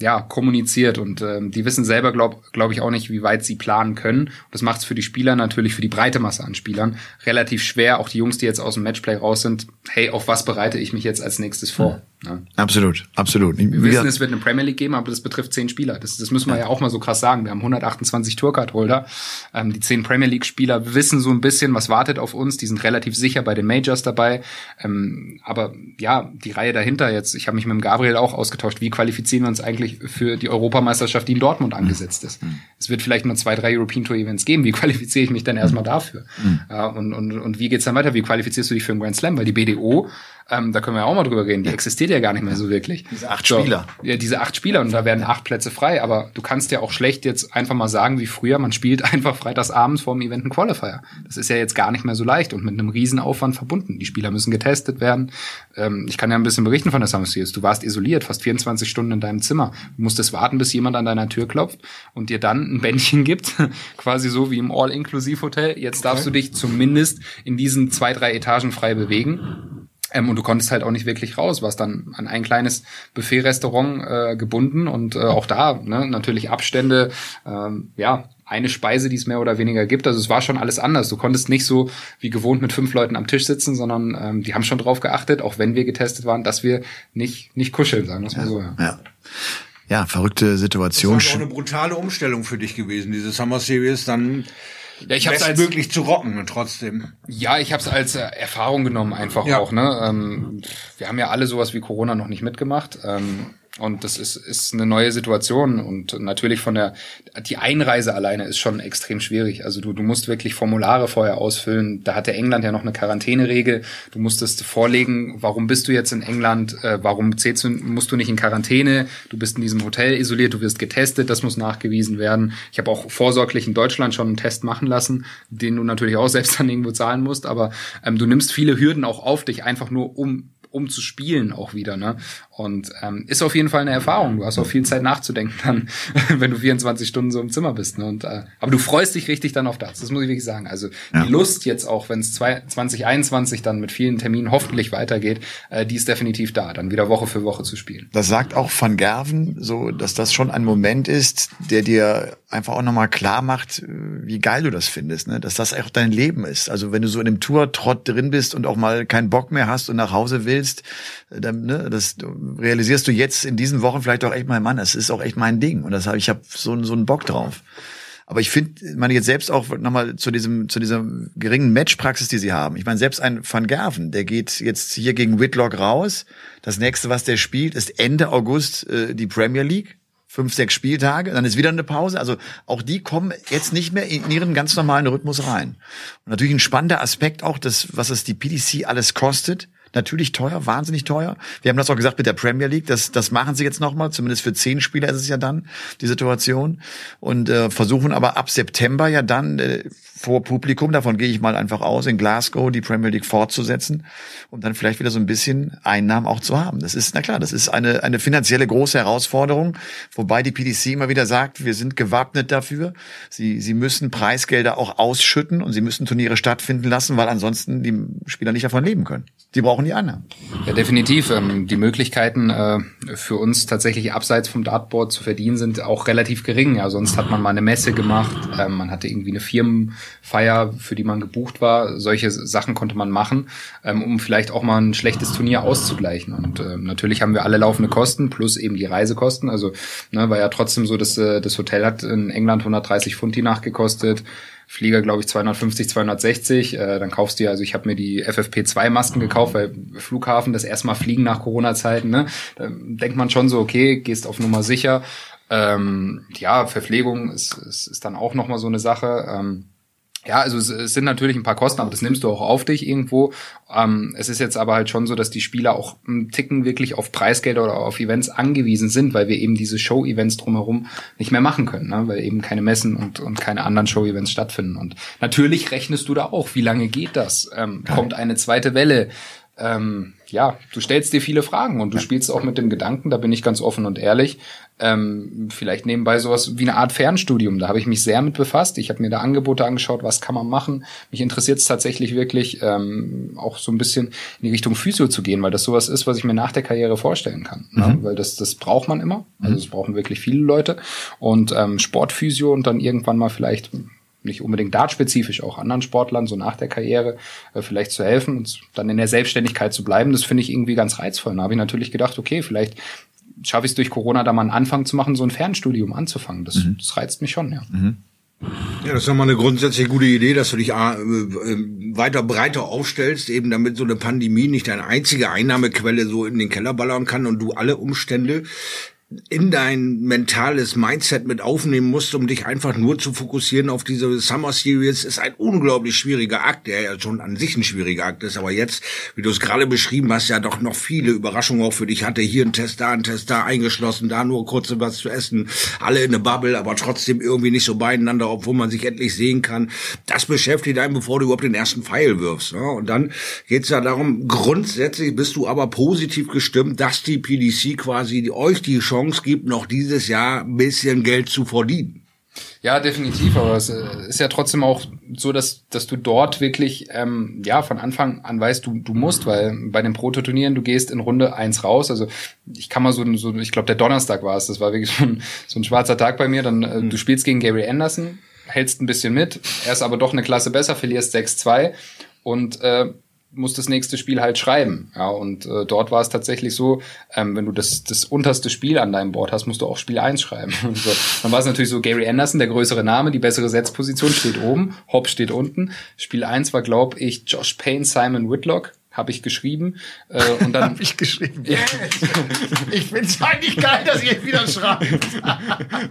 ja, kommuniziert und ähm, die wissen selber, glaube glaub ich, auch nicht, wie weit sie planen können. Und das macht es für die Spieler natürlich, für die breite Masse an Spielern, relativ schwer. Auch die Jungs, die jetzt aus dem Matchplay raus sind, hey, auf was bereite ich mich jetzt als nächstes vor? Ja. Absolut, absolut. Wir wissen, es wird eine Premier League geben, aber das betrifft zehn Spieler. Das, das müssen wir ja. ja auch mal so krass sagen. Wir haben 128 Tourcard-Holder. Ähm, die zehn Premier League-Spieler wissen so ein bisschen, was wartet auf uns. Die sind relativ sicher bei den Majors dabei. Ähm, aber ja, die Reihe dahinter jetzt, ich habe mich mit dem Gabriel auch ausgetauscht, wie qualifizieren wir uns eigentlich für die Europameisterschaft, die in Dortmund angesetzt ist. Mhm. Es wird vielleicht nur zwei, drei European Tour Events geben. Wie qualifiziere ich mich dann erstmal dafür? Mhm. Ja, und, und, und wie geht's dann weiter? Wie qualifizierst du dich für einen Grand Slam? Weil die BDO ähm, da können wir auch mal drüber reden. Die existiert ja gar nicht mehr so wirklich. Diese acht so, Spieler. Ja, diese acht Spieler und da werden acht Plätze frei. Aber du kannst ja auch schlecht jetzt einfach mal sagen, wie früher, man spielt einfach freitagsabends vor dem Event einen Qualifier. Das ist ja jetzt gar nicht mehr so leicht und mit einem Riesenaufwand verbunden. Die Spieler müssen getestet werden. Ähm, ich kann ja ein bisschen berichten von der Summer Series. Du warst isoliert, fast 24 Stunden in deinem Zimmer. Du musstest warten, bis jemand an deiner Tür klopft und dir dann ein Bändchen gibt, quasi so wie im All-Inclusive-Hotel. Jetzt darfst okay. du dich zumindest in diesen zwei, drei Etagen frei bewegen. Ähm, und du konntest halt auch nicht wirklich raus, warst dann an ein kleines Buffet-Restaurant äh, gebunden und äh, auch da ne, natürlich Abstände, ähm, ja, eine Speise, die es mehr oder weniger gibt. Also es war schon alles anders. Du konntest nicht so wie gewohnt mit fünf Leuten am Tisch sitzen, sondern ähm, die haben schon drauf geachtet, auch wenn wir getestet waren, dass wir nicht, nicht kuscheln, sagen wir es mal so. Ja. ja. Ja, verrückte Situation. Das ist auch eine brutale Umstellung für dich gewesen, diese Summer Series dann ja, ich hab's als möglich zu rocken und trotzdem. Ja, ich habe es als äh, Erfahrung genommen einfach ja. auch. Ne, ähm, wir haben ja alle sowas wie Corona noch nicht mitgemacht. Ähm, und das ist, ist eine neue Situation. Und natürlich von der, die Einreise alleine ist schon extrem schwierig. Also du, du musst wirklich Formulare vorher ausfüllen. Da hatte England ja noch eine Quarantäneregel. Du musstest vorlegen, warum bist du jetzt in England? Äh, warum zählst du, musst du nicht in Quarantäne? Du bist in diesem Hotel isoliert, du wirst getestet, das muss nachgewiesen werden. Ich habe auch vorsorglich in Deutschland schon einen Test machen lassen, den du natürlich auch selbst dann irgendwo zahlen musst. Aber ähm, du nimmst viele Hürden auch auf dich, einfach nur um um zu spielen auch wieder. Ne? Und ähm, ist auf jeden Fall eine Erfahrung. Du hast auch viel Zeit nachzudenken dann, wenn du 24 Stunden so im Zimmer bist. Ne? Und, äh, aber du freust dich richtig dann auf das. Das muss ich wirklich sagen. Also ja. die Lust jetzt auch, wenn es 2021 dann mit vielen Terminen hoffentlich weitergeht, äh, die ist definitiv da, dann wieder Woche für Woche zu spielen. Das sagt auch Van Gerven, so dass das schon ein Moment ist, der dir einfach auch nochmal klar macht, wie geil du das findest, ne? dass das auch dein Leben ist. Also wenn du so in dem Tour-Trott drin bist und auch mal keinen Bock mehr hast und nach Hause willst, dann, ne, das realisierst du jetzt in diesen Wochen vielleicht auch echt mal, Mann, das ist auch echt mein Ding und das habe ich habe so, so einen Bock drauf. Aber ich finde, meine jetzt selbst auch nochmal zu diesem, zu dieser geringen Matchpraxis, die sie haben. Ich meine, selbst ein Van Gerven, der geht jetzt hier gegen Whitlock raus. Das nächste, was der spielt, ist Ende August äh, die Premier League fünf, sechs Spieltage, dann ist wieder eine Pause. Also auch die kommen jetzt nicht mehr in ihren ganz normalen Rhythmus rein. Und natürlich ein spannender Aspekt auch, das, was es die PDC alles kostet. Natürlich teuer, wahnsinnig teuer. Wir haben das auch gesagt mit der Premier League. Das, das machen sie jetzt nochmal. Zumindest für zehn Spieler ist es ja dann die Situation. Und äh, versuchen aber ab September ja dann äh, vor Publikum, davon gehe ich mal einfach aus, in Glasgow die Premier League fortzusetzen, um dann vielleicht wieder so ein bisschen Einnahmen auch zu haben. Das ist, na klar, das ist eine, eine finanzielle große Herausforderung, wobei die PDC immer wieder sagt, wir sind gewappnet dafür. Sie, sie müssen Preisgelder auch ausschütten und sie müssen Turniere stattfinden lassen, weil ansonsten die Spieler nicht davon leben können. Die brauchen die Einnahmen. Ja, definitiv. Ähm, die Möglichkeiten äh, für uns tatsächlich abseits vom Dartboard zu verdienen sind auch relativ gering. Ja, sonst hat man mal eine Messe gemacht, ähm, man hatte irgendwie eine Firmen Feier, für die man gebucht war. Solche Sachen konnte man machen, ähm, um vielleicht auch mal ein schlechtes Turnier auszugleichen. Und äh, natürlich haben wir alle laufende Kosten plus eben die Reisekosten. Also ne, war ja trotzdem so, dass äh, das Hotel hat in England 130 Pfund die Nacht gekostet. Flieger, glaube ich, 250, 260. Äh, dann kaufst du ja, also ich habe mir die FFP2-Masken gekauft, weil Flughafen, das erstmal fliegen nach Corona-Zeiten, ne? Da denkt man schon so, okay, gehst auf Nummer sicher. Ähm, ja, Verpflegung ist, ist, ist dann auch nochmal so eine Sache. Ähm, ja, also es, sind natürlich ein paar Kosten, aber das nimmst du auch auf dich irgendwo. Ähm, es ist jetzt aber halt schon so, dass die Spieler auch einen Ticken wirklich auf Preisgelder oder auf Events angewiesen sind, weil wir eben diese Show-Events drumherum nicht mehr machen können, ne? weil eben keine Messen und, und keine anderen Show-Events stattfinden. Und natürlich rechnest du da auch, wie lange geht das? Ähm, kommt eine zweite Welle? Ähm, ja, du stellst dir viele Fragen und du spielst auch mit dem Gedanken, da bin ich ganz offen und ehrlich, ähm, vielleicht nebenbei sowas wie eine Art Fernstudium. Da habe ich mich sehr mit befasst. Ich habe mir da Angebote angeschaut, was kann man machen. Mich interessiert es tatsächlich wirklich ähm, auch so ein bisschen in die Richtung Physio zu gehen, weil das sowas ist, was ich mir nach der Karriere vorstellen kann. Ne? Mhm. Ne? Weil das, das braucht man immer. Also das brauchen wirklich viele Leute. Und ähm, Sportphysio und dann irgendwann mal vielleicht nicht unbedingt dartspezifisch, auch anderen Sportlern so nach der Karriere äh, vielleicht zu helfen und dann in der Selbstständigkeit zu bleiben, das finde ich irgendwie ganz reizvoll. Da habe ich natürlich gedacht, okay, vielleicht schaffe ich es durch Corona da mal einen Anfang zu machen, so ein Fernstudium anzufangen. Das, mhm. das reizt mich schon, ja. Mhm. Ja, das ist nochmal eine grundsätzlich gute Idee, dass du dich äh, äh, weiter breiter aufstellst, eben damit so eine Pandemie nicht deine einzige Einnahmequelle so in den Keller ballern kann und du alle Umstände in dein mentales Mindset mit aufnehmen musst, um dich einfach nur zu fokussieren auf diese Summer Series, ist ein unglaublich schwieriger Akt, der ja schon an sich ein schwieriger Akt ist. Aber jetzt, wie du es gerade beschrieben hast, ja doch noch viele Überraschungen auch für dich hatte. Hier ein Test, da ein Test, da eingeschlossen, da nur kurz was zu essen, alle in eine Bubble, aber trotzdem irgendwie nicht so beieinander, obwohl man sich endlich sehen kann. Das beschäftigt einen, bevor du überhaupt den ersten Pfeil wirfst. Ne? Und dann geht's ja darum, grundsätzlich bist du aber positiv gestimmt, dass die PDC quasi euch die Chance Chance gibt, noch dieses Jahr ein bisschen Geld zu verdienen. Ja, definitiv, aber es äh, ist ja trotzdem auch so, dass, dass du dort wirklich ähm, ja von Anfang an weißt, du, du musst, weil bei den Prototurnieren, du gehst in Runde eins raus. Also ich kann mal so, so ich glaube, der Donnerstag war es, das war wirklich so ein, so ein schwarzer Tag bei mir. Dann äh, du spielst gegen Gabriel Anderson, hältst ein bisschen mit, er ist aber doch eine Klasse besser, verlierst 6-2 und äh, muss das nächste Spiel halt schreiben. Ja, und äh, dort war es tatsächlich so, ähm, wenn du das, das unterste Spiel an deinem Board hast, musst du auch Spiel 1 schreiben. so, dann war es natürlich so, Gary Anderson, der größere Name, die bessere Setzposition steht oben, Hop steht unten. Spiel 1 war, glaube ich, Josh Payne, Simon Whitlock habe ich geschrieben. Äh, und dann habe ich geschrieben. Yes. ich finde es eigentlich geil, dass ihr wieder schreibt.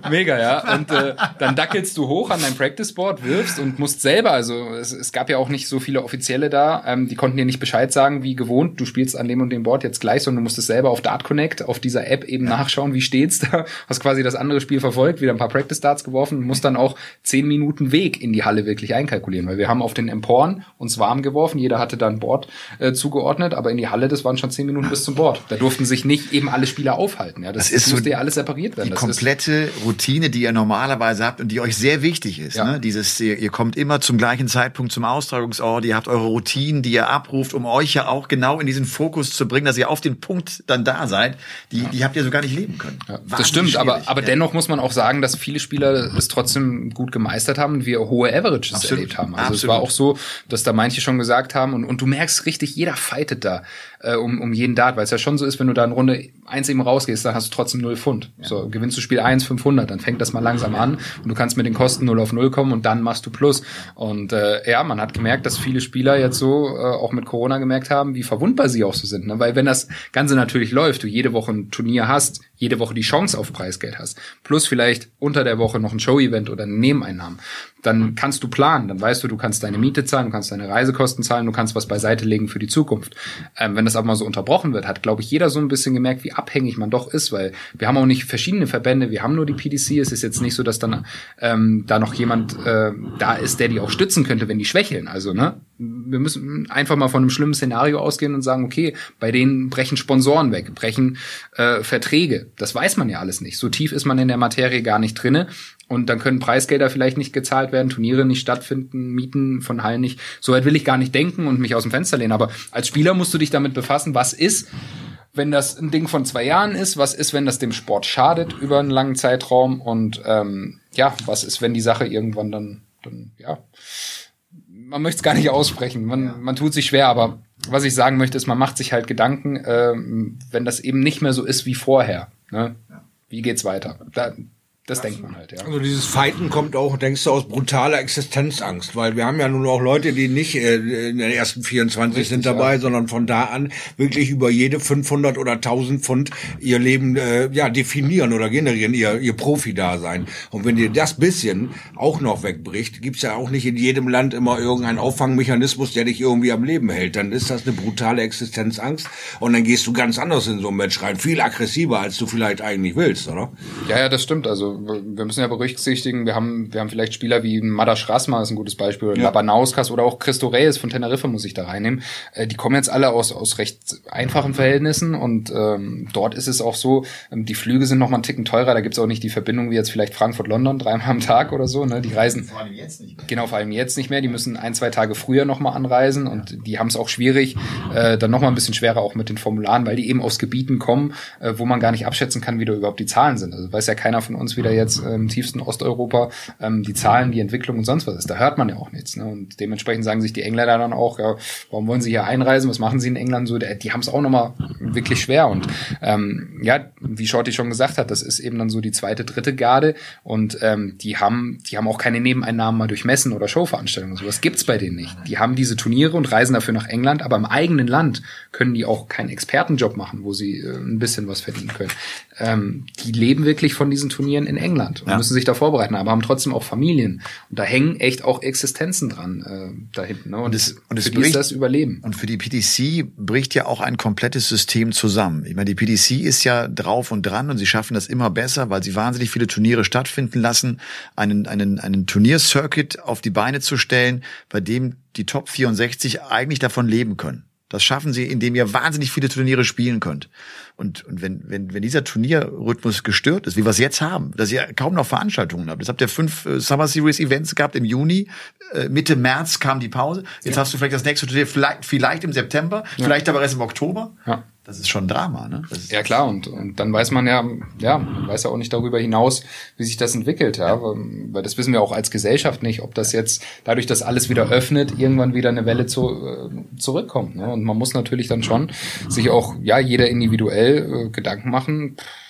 Mega, ja. Und äh, dann dackelst du hoch an dein Practice Board, wirfst und musst selber, also es, es gab ja auch nicht so viele Offizielle da, ähm, die konnten dir nicht Bescheid sagen, wie gewohnt, du spielst an dem und dem Board jetzt gleich, sondern du musstest selber auf Dart Connect, auf dieser App eben ja. nachschauen, wie steht's da, hast quasi das andere Spiel verfolgt, wieder ein paar Practice Darts geworfen, musst dann auch zehn Minuten Weg in die Halle wirklich einkalkulieren, weil wir haben auf den Emporen uns warm geworfen, jeder hatte dann Board äh, äh, zugeordnet, aber in die Halle, das waren schon zehn Minuten bis zum Board. Da durften sich nicht eben alle Spieler aufhalten. Ja, das, Das ist das so musste ja alles separiert werden. Die Das komplette Routine, die ihr normalerweise habt und die euch sehr wichtig ist. Ja. Ne? Dieses, ihr, ihr kommt immer zum gleichen Zeitpunkt zum Austragungsort, ihr habt eure Routinen, die ihr abruft, um euch ja auch genau in diesen Fokus zu bringen, dass ihr auf den Punkt dann da seid. Die, die habt ihr so gar nicht leben können. Ja, das stimmt, aber, schwierig. aber Ja. dennoch muss man auch sagen, dass viele Spieler es trotzdem gut gemeistert haben und wir hohe Averages Absolut. erlebt haben. Also es Absolut. war auch so, dass da manche schon gesagt haben und, und du merkst richtig, jeder fightet da äh, um, um jeden Dart, weil es ja schon so ist, wenn du da in Runde eins eben rausgehst, dann hast du trotzdem null Pfund. So, gewinnst du Spiel 1, 500, dann fängt das mal langsam an und du kannst mit den Kosten 0 auf 0 kommen und dann machst du Plus. Und äh, ja, man hat gemerkt, dass viele Spieler jetzt so äh, auch mit Corona gemerkt haben, wie verwundbar sie auch so sind. Ne? Weil wenn das Ganze natürlich läuft, du jede Woche ein Turnier hast, jede Woche die Chance auf Preisgeld hast, plus vielleicht unter der Woche noch ein Show-Event oder eine Nebeneinnahmen, dann kannst du planen, dann weißt du, du kannst deine Miete zahlen, du kannst deine Reisekosten zahlen, du kannst was beiseite legen für die Zukunft. Ähm, wenn das aber mal so unterbrochen wird, hat, glaube ich, jeder so ein bisschen gemerkt, wie abhängig man doch ist, weil wir haben auch nicht verschiedene Verbände, wir haben nur die PDC, es ist jetzt nicht so, dass dann ähm, da noch jemand äh, da ist, der die auch stützen könnte, wenn die schwächeln. Also, ne? Wir müssen einfach mal von einem schlimmen Szenario ausgehen und sagen, okay, bei denen brechen Sponsoren weg, brechen äh, Verträge. Das weiß man ja alles nicht. So tief ist man in der Materie gar nicht drinne. Und dann können Preisgelder vielleicht nicht gezahlt werden, Turniere nicht stattfinden, Mieten von Hallen nicht. So weit will ich gar nicht denken und mich aus dem Fenster lehnen. Aber als Spieler musst du dich damit befassen, was ist, wenn das ein Ding von zwei Jahren ist, was ist, wenn das dem Sport schadet über einen langen Zeitraum und ähm, ja, was ist, wenn die Sache irgendwann dann, dann ja, man möchte es gar nicht aussprechen, man, man tut sich schwer, aber was ich sagen möchte, ist, man macht sich halt Gedanken, ähm, wenn das eben nicht mehr so ist wie vorher. Ne? Wie geht's weiter? Da, das denkt man halt, ja. Also dieses Fighten kommt auch, denkst du, aus brutaler Existenzangst, weil wir haben ja nun auch Leute, die nicht äh, in den ersten 24 sind dabei, sondern von da an wirklich über jede 500 oder 1000 Pfund ihr Leben äh, ja definieren oder generieren, ihr, ihr Profi-Dasein. Und wenn dir das bisschen auch noch wegbricht, gibt's ja auch nicht in jedem Land immer irgendeinen Auffangmechanismus, der dich irgendwie am Leben hält. Dann ist das eine brutale Existenzangst und dann gehst du ganz anders in so ein Match rein, viel aggressiver, als du vielleicht eigentlich willst, oder? Ja, ja, das stimmt. Also wir müssen ja berücksichtigen, wir haben, wir haben vielleicht Spieler wie Madasch Rasma ist ein gutes Beispiel, oder Ja. Labanauskas oder auch Christo Reyes von Teneriffa muss ich da reinnehmen. Äh, die kommen jetzt alle aus, aus recht einfachen Verhältnissen und ähm, dort ist es auch so, ähm, die Flüge sind noch mal einen Ticken teurer, da gibt's auch nicht die Verbindung wie jetzt vielleicht Frankfurt-London, dreimal am Tag oder so. Ne? Die reisen Vor allem jetzt nicht mehr. Genau, vor allem jetzt nicht mehr. Die müssen ein, zwei Tage früher nochmal anreisen und die haben es auch schwierig, äh, dann nochmal ein bisschen schwerer auch mit den Formularen, weil die eben aus Gebieten kommen, äh, wo man gar nicht abschätzen kann, wie da überhaupt die Zahlen sind. Also weiß ja keiner von uns, wie da jetzt äh, im tiefsten Osteuropa ähm, die Zahlen, die Entwicklung und sonst was ist. Da hört man ja auch nichts. Ne? Und dementsprechend sagen sich die Engländer dann auch, ja, warum wollen sie hier einreisen? Was machen sie in England so? Die, die haben es auch nochmal wirklich schwer. Und ähm, ja, wie Shorty schon gesagt hat, das ist eben dann so die zweite, dritte Garde und ähm, die haben, die haben auch keine Nebeneinnahmen mal durch Messen oder Showveranstaltungen. Sowas gibt's bei denen nicht. Die haben diese Turniere und reisen dafür nach England, aber im eigenen Land können die auch keinen Expertenjob machen, wo sie äh, ein bisschen was verdienen können. Ähm, die leben wirklich von diesen Turnieren in England und Ja. müssen sich da vorbereiten, aber haben trotzdem auch Familien. Und da hängen echt auch Existenzen dran äh, da hinten. Ne? Und, es- und es für die ist bricht- das Überleben. Und für die PDC bricht ja auch ein komplettes System zusammen. Ich meine, die PDC ist ja drauf und dran und sie schaffen das immer besser, weil sie wahnsinnig viele Turniere stattfinden lassen, einen, einen, einen Turniercircuit auf die Beine zu stellen, bei dem die Top 64 eigentlich davon leben können. Das schaffen sie, indem ihr wahnsinnig viele Turniere spielen könnt. Und, und wenn, wenn, wenn dieser Turnierrhythmus gestört ist, wie wir es jetzt haben, dass ihr kaum noch Veranstaltungen habt. Jetzt habt ihr fünf äh, Summer Series Events gehabt im Juni. Äh, Mitte März kam die Pause. Jetzt hast du vielleicht das nächste Turnier vielleicht, vielleicht im September, vielleicht aber erst im Oktober. Ja. Das ist schon ein Drama, ne? Ja klar, und, und dann weiß man ja, ja, man weiß ja auch nicht darüber hinaus, wie sich das entwickelt, ja, weil das wissen wir auch als Gesellschaft nicht, ob das jetzt dadurch, dass alles wieder öffnet, irgendwann wieder eine Welle zu, äh, zurückkommt. Ne? Und man muss natürlich dann schon sich auch, ja, jeder individuell äh, Gedanken machen, pff,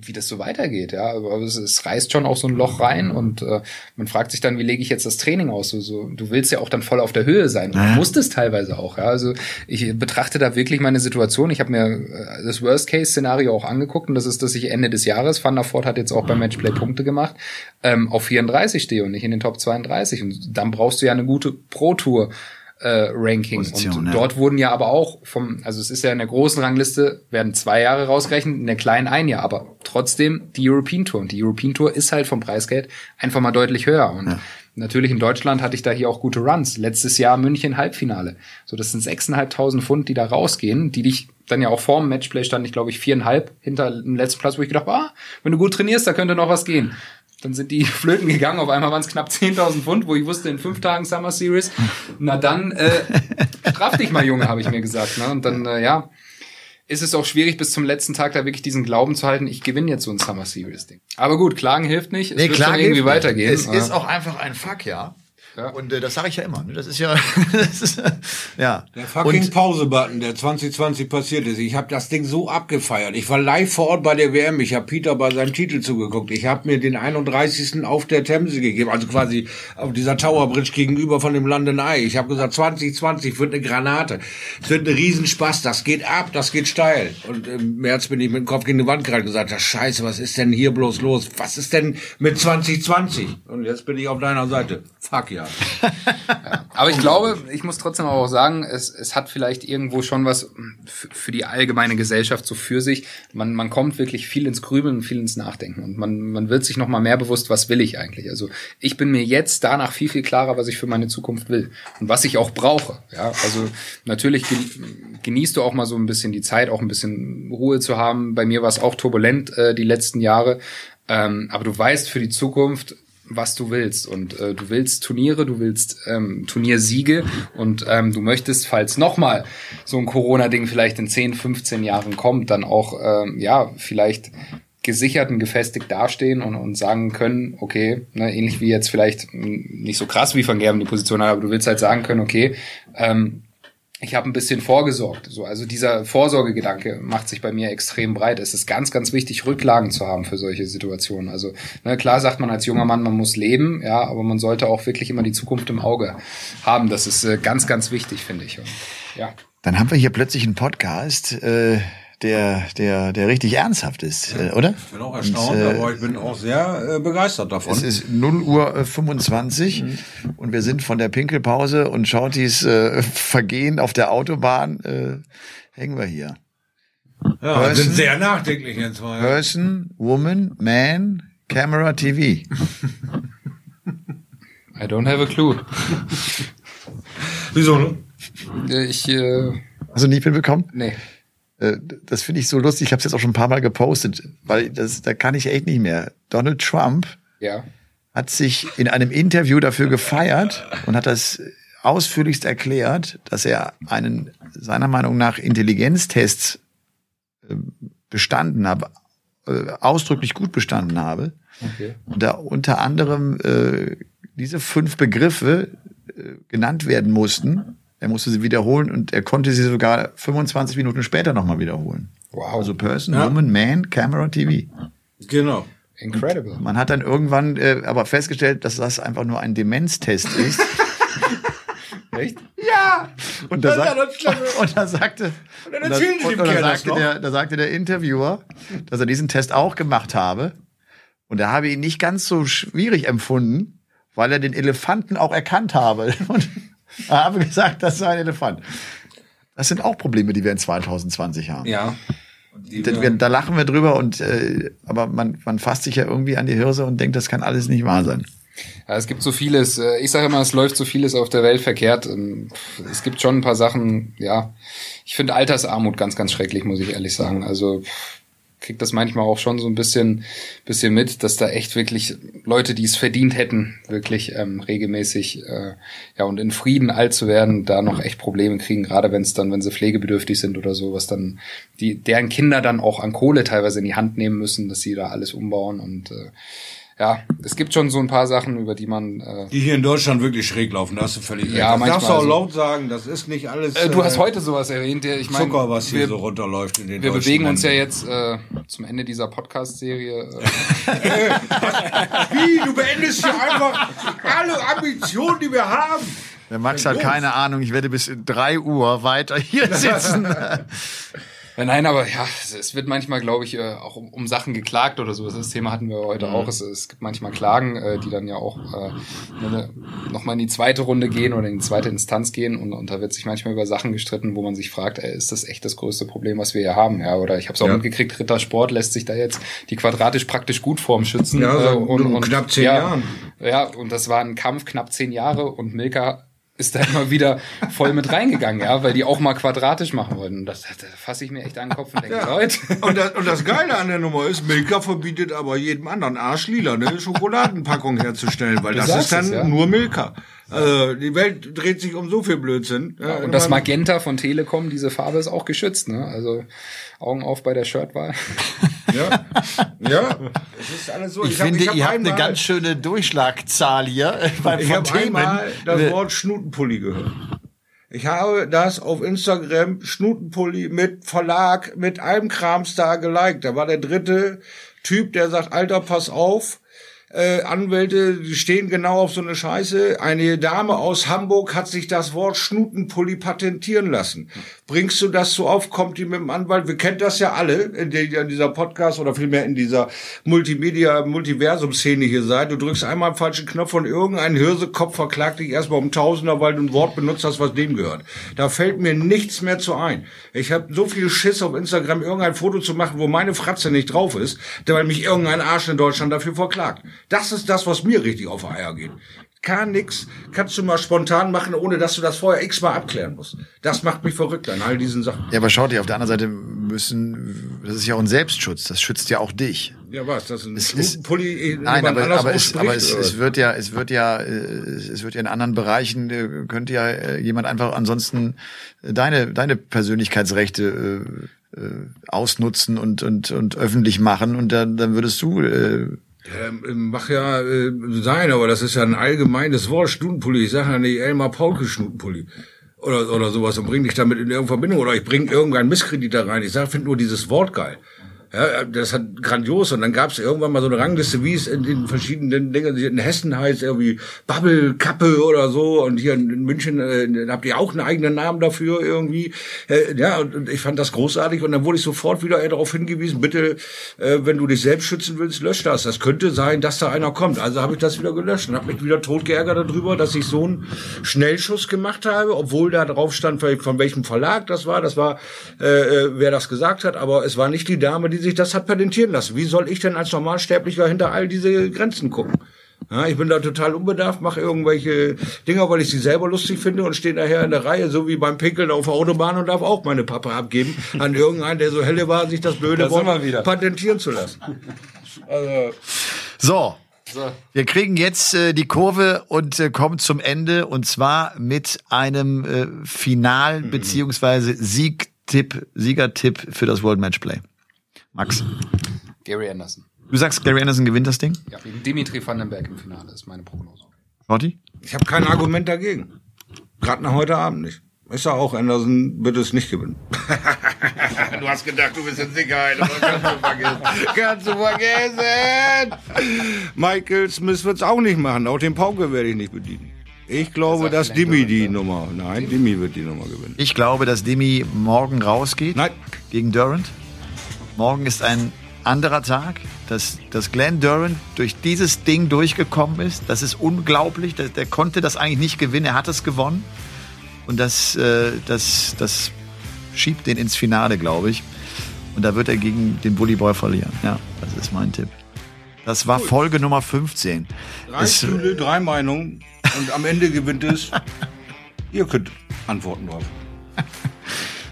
wie das so weitergeht, ja. Aber es, es reißt schon auch so ein Loch rein und äh, man fragt sich dann, wie lege ich jetzt das Training aus? So, so, du willst ja auch dann voll auf der Höhe sein. Und du musst es teilweise auch, ja. Also ich betrachte da wirklich meine Situation. Ich habe mir äh, das Worst-Case-Szenario auch angeguckt und das ist, dass ich Ende des Jahres, Van der Voort hat jetzt auch beim Matchplay Punkte gemacht, ähm, auf 34 stehe und nicht in den Top 32. Und dann brauchst du ja eine gute Pro-Tour. Äh, Ranking Position, und ja. dort wurden ja aber auch vom, also es ist ja in der großen Rangliste werden zwei Jahre rausgerechnet, in der kleinen ein Jahr, aber trotzdem die European Tour und die European Tour ist halt vom Preisgeld einfach mal deutlich höher und natürlich in Deutschland hatte ich da hier auch gute Runs. Letztes Jahr München Halbfinale. So, das sind 6.500 Pfund, die da rausgehen, die dich dann ja auch vor dem Matchplay stand ich, glaube ich, viereinhalb hinter dem letzten Platz, wo ich gedacht, ah, wenn du gut trainierst, da könnte noch was gehen. Dann sind die Flöten gegangen, auf einmal waren es knapp 10.000 Pfund, wo ich wusste, in fünf Tagen Summer Series, na dann, äh, straff dich mal, Junge, habe ich mir gesagt. Ne? Und dann, äh, ja, ist es auch schwierig, bis zum letzten Tag da wirklich diesen Glauben zu halten, ich gewinne jetzt so ein Summer Series Ding. Aber gut, Klagen hilft nicht, es Nee, wird schon irgendwie nicht. weitergehen. Es ist auch einfach ein Fuck, ja. Ja. Und äh, das sage ich ja immer. Ne? Das ist ja, das ist, ja. Der fucking Pause-Button, der 2020 passiert ist. Ich habe das Ding so abgefeiert. Ich war live vor Ort bei der WM. Ich habe Peter bei seinem Titel zugeguckt. Ich habe mir den 31. auf der Themse gegeben, also quasi auf dieser Tower Bridge gegenüber von dem London Eye. Ich habe gesagt, 2020 wird eine Granate. Es wird ein Riesenspaß. Das geht ab, das geht steil. Und im März bin ich mit dem Kopf gegen die Wand gerannt und gesagt, das Scheiße, was ist denn hier bloß los? Was ist denn mit 2020? Und jetzt bin ich auf deiner Seite. Fuck ja. Aber ich glaube, ich muss trotzdem auch sagen, es, es hat vielleicht irgendwo schon was f- für die allgemeine Gesellschaft so für sich. Man, man kommt wirklich viel ins Grübeln und viel ins Nachdenken und man, man wird sich noch mal mehr bewusst, was will ich eigentlich. Also ich bin mir jetzt danach viel, viel klarer, was ich für meine Zukunft will und was ich auch brauche. Ja, also natürlich gen- genießt du auch mal so ein bisschen die Zeit, auch ein bisschen Ruhe zu haben. Bei mir war es auch turbulent äh, die letzten Jahre. Ähm, aber du weißt für die Zukunft, was du willst. Und äh, du willst Turniere, du willst ähm, Turniersiege und ähm, du möchtest, falls nochmal so ein Corona-Ding vielleicht in 10, 15 Jahren kommt, dann auch, ähm, ja, vielleicht gesichert und gefestigt dastehen und, und sagen können, okay, ne, ähnlich wie jetzt vielleicht mh, nicht so krass wie Van Gerben die Position hat, aber du willst halt sagen können, okay, ähm, ich habe ein bisschen vorgesorgt. So, also dieser Vorsorgegedanke macht sich bei mir extrem breit. Es ist ganz, ganz wichtig, Rücklagen zu haben für solche Situationen. Also ne, klar sagt man als junger Mann, man muss leben, ja, aber man sollte auch wirklich immer die Zukunft im Auge haben. Das ist äh, ganz, ganz wichtig, finde ich. Und, ja. dann haben wir hier plötzlich einen Podcast, äh, der, der, der richtig ernsthaft ist, äh, oder? Ich bin auch erstaunt, Und, äh, aber ich bin auch sehr äh, begeistert davon. Es ist 0 Uhr äh, 25 und wir sind von der Pinkelpause und Shortys äh, Vergehen auf der Autobahn, äh, hängen wir hier. ja, Person- sind sehr nachdenklich jetzt mal. Person, Woman, Man, Camera, TV. I don't have a clue. Wieso? Ne? Äh, Ich, äh, Hast du nicht mitbekommen? nee. Äh, Das finde ich so lustig. Ich habe es jetzt auch schon ein paar Mal gepostet, weil das, da kann ich echt nicht mehr. Donald Trump Ja. hat sich in einem Interview dafür gefeiert und hat das ausführlichst erklärt, dass er einen seiner Meinung nach Intelligenztest äh, bestanden habe, äh, ausdrücklich gut bestanden habe. Okay. Und da unter anderem äh, diese fünf Begriffe äh, genannt werden mussten. Er musste sie wiederholen und er konnte sie sogar 25 Minuten später nochmal wiederholen. Wow. Also Person, Ja. Woman, Man, Camera, TV. Genau. Incredible. Man hat dann irgendwann äh, aber festgestellt, dass das einfach nur ein Demenztest ist. Echt? Ja! Und da, Das sagt, das und da sagte, dann und da, erzählen Sie und, und da, das sagte noch. der, da sagte der Interviewer, dass er diesen Test auch gemacht habe. Und er habe ihn nicht ganz so schwierig empfunden, weil er den Elefanten auch erkannt habe. Und habe gesagt, das sei ein Elefant. Das sind auch Probleme, die wir in 2020 haben. Ja. Da, wir- da lachen wir drüber und äh, aber man, man fasst sich ja irgendwie an die Hirse und denkt, das kann alles nicht wahr sein. Ja, es gibt so vieles. äh, Ich sage immer, es läuft so vieles auf der Welt verkehrt. Es gibt schon ein paar Sachen, ja. Ich finde Altersarmut ganz, ganz schrecklich, muss ich ehrlich sagen. Also kriegt das manchmal auch schon so ein bisschen, bisschen mit, dass da echt wirklich Leute, die es verdient hätten, wirklich ähm, regelmäßig äh, ja und in Frieden alt zu werden, da noch echt Probleme kriegen, gerade wenn es dann, wenn sie pflegebedürftig sind oder so, was dann die deren Kinder dann auch an Kohle teilweise in die Hand nehmen müssen, dass sie da alles umbauen und äh, ja, es gibt schon so ein paar Sachen, über die man äh, die hier in Deutschland wirklich schräg laufen, da hast du völlig recht. Ja, das darfst du auch so. laut sagen, das ist nicht alles. Äh, du hast äh, heute sowas erwähnt. ja, Ich meine, Zucker, was hier wir, so runterläuft in den wir deutschen bewegen uns ja jetzt äh, zum Ende dieser Podcast-Serie. Äh, Wie, du beendest hier einfach alle Ambitionen, die wir haben. Der Max hat keine Ahnung, ich werde bis 3 Uhr weiter hier sitzen. Nein, aber ja, es wird manchmal, glaube ich, äh, auch um, um Sachen geklagt oder so. Das Thema hatten wir heute mhm. auch. Es, es, gibt manchmal Klagen, äh, die dann ja auch äh, nochmal in die zweite Runde gehen oder in die zweite Instanz gehen und, und da wird sich manchmal über Sachen gestritten, wo man sich fragt, ey, ist das echt das größte Problem, was wir hier haben? Ja, oder ich habe es auch ja. mitgekriegt, Rittersport lässt sich da jetzt die quadratisch praktisch gut vorm schützen. Ja, so äh, und, und, knapp zehn ja, Jahren. Ja, und das war ein Kampf knapp zehn Jahre und Milka ist da immer wieder voll mit reingegangen, ja, weil die auch mal quadratisch machen wollten. Das, da fasse ich mir echt an den Kopf und denke, ja. Leute. Und das, und das Geile an der Nummer ist, Milka verbietet aber jedem anderen Arschlila eine Schokoladenpackung herzustellen, weil du das ist dann es, ja. nur Milka. Also die Welt dreht sich um so viel Blödsinn. Ja, und das Magenta von Telekom, diese Farbe ist auch geschützt, ne? Also Augen auf bei der Shirtwahl. Ja, ja, es ist alles so. Ich, ich finde, hab, ich ihr habt eine ganz schöne Durchschlagzahl hier beim Ich habe einmal das Wort Schnutenpulli gehört. Ich habe das auf Instagram Schnutenpulli mit Verlag, mit allem Krams da geliked. Da war der dritte Typ, der sagt, Alter, pass auf, äh, Anwälte die stehen genau auf so eine Scheiße. Eine Dame aus Hamburg hat sich das Wort Schnutenpulli patentieren lassen. Bringst du das so auf, kommt die mit dem Anwalt? Wir kennen das ja alle, in, dieser Podcast oder vielmehr in dieser Multimedia, Multiversum-Szene hier seid. Du drückst einmal falschen Knopf und irgendein Hirsekopf verklagt dich erstmal um Tausender, weil du ein Wort benutzt hast, was dem gehört. Da fällt mir nichts mehr zu ein. Ich habe so viel Schiss auf Instagram, irgendein Foto zu machen, wo meine Fratze nicht drauf ist, weil mich irgendein Arsch in Deutschland dafür verklagt. Das ist das, was mir richtig auf Eier geht. Kann nix, kannst du mal spontan machen, ohne dass du das vorher x-mal abklären musst. Das macht mich verrückt an all diesen Sachen. Ja, aber schaut ihr, auf der anderen Seite müssen, das ist ja auch ein Selbstschutz, das schützt ja auch dich. Ja, was? Das ist ein es Pulli, äh, Nein, aber, aber, es, aber es, es, wird ja, es wird ja, äh, es wird ja in anderen Bereichen, äh, könnte ja jemand einfach ansonsten deine, deine Persönlichkeitsrechte äh, ausnutzen und, und, und öffentlich machen und dann, dann würdest du äh, ja, mach ja äh, sein, aber das ist ja ein allgemeines Wort, Stutenpulli. Ich sage ja nicht Elmar Paulke Stutenpulli. Oder, oder sowas und bring dich damit in irgendeine Verbindung. Oder ich bring irgendeinen Misskredit da rein. Ich sage, finde nur dieses Wort geil. Ja, das hat grandios. Und dann gab es irgendwann mal so eine Rangliste, wie es in den verschiedenen Dingen, in Hessen heißt irgendwie Bubble, Kappe oder so. Und hier in München äh, habt ihr auch einen eigenen Namen dafür irgendwie. Äh, ja, und, und ich fand das großartig. Und dann wurde ich sofort wieder darauf hingewiesen, bitte, äh, wenn du dich selbst schützen willst, lösch das. Das könnte sein, dass da einer kommt. Also habe ich das wieder gelöscht und habe mich wieder tot geärgert darüber, dass ich so einen Schnellschuss gemacht habe, obwohl da drauf stand, von welchem Verlag das war. Das war, äh, äh, wer das gesagt hat. Aber es war nicht die Dame, die die sich das hat patentieren lassen. Wie soll ich denn als Normalsterblicher hinter all diese Grenzen gucken? Ja, ich bin da total unbedarft, mache irgendwelche Dinger, weil ich sie selber lustig finde und stehe nachher in der Reihe, so wie beim Pinkeln auf der Autobahn und darf auch meine Papa abgeben an irgendeinen, der so helle war, sich das blöde da Wort patentieren zu lassen. Also. So. So. Wir kriegen jetzt äh, die Kurve und äh, kommen zum Ende und zwar mit einem äh, Final- mhm. beziehungsweise Siegtipp, Siegertipp für das World Matchplay. Max. Gary Anderson. Du sagst, Gary Anderson gewinnt das Ding? Ja, gegen Dimitri Vandenberg im Finale ist meine Prognose. Shorty? Ich habe kein Argument dagegen. Gerade nach heute Abend nicht. Ich sag auch, Anderson wird es nicht gewinnen. du hast gedacht, du bist in Sicherheit, aber kannst du vergessen. kannst du vergessen. Michael Smith wird es auch nicht machen. Auch den Pauke werde ich nicht bedienen. Ich glaube, das dass Dimi die Nummer. Nein, Dimi wird die Nummer gewinnen. Ich glaube, dass Dimi morgen rausgeht. Nein. Gegen Durant. Morgen ist ein anderer Tag, dass, dass Glenn Durant durch dieses Ding durchgekommen ist. Das ist unglaublich. Der, der konnte das eigentlich nicht gewinnen. Er hat es gewonnen. Und das, äh, das, das schiebt den ins Finale, glaube ich. Und da wird er gegen den Bully Boy verlieren. Ja, das ist mein Tipp. Das war Folge Nummer 15. Drei es, Stühle, drei Meinungen. Und am Ende gewinnt es. Ihr könnt antworten drauf.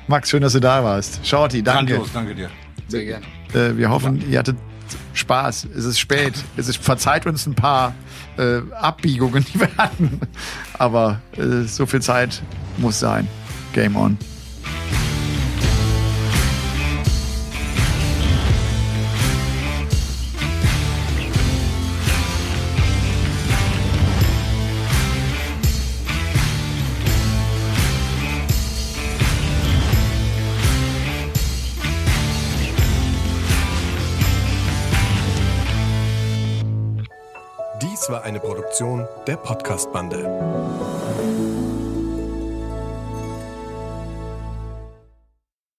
Max, schön, dass du da warst. Shorty, danke. Grandios, danke dir. Sehr gerne. Äh, wir hoffen, ihr hattet Spaß. Es ist spät. Es ist, verzeiht uns ein paar äh, Abbiegungen, die wir hatten. Aber äh, so viel Zeit muss sein. Game on. Eine Produktion der Podcast-Bande.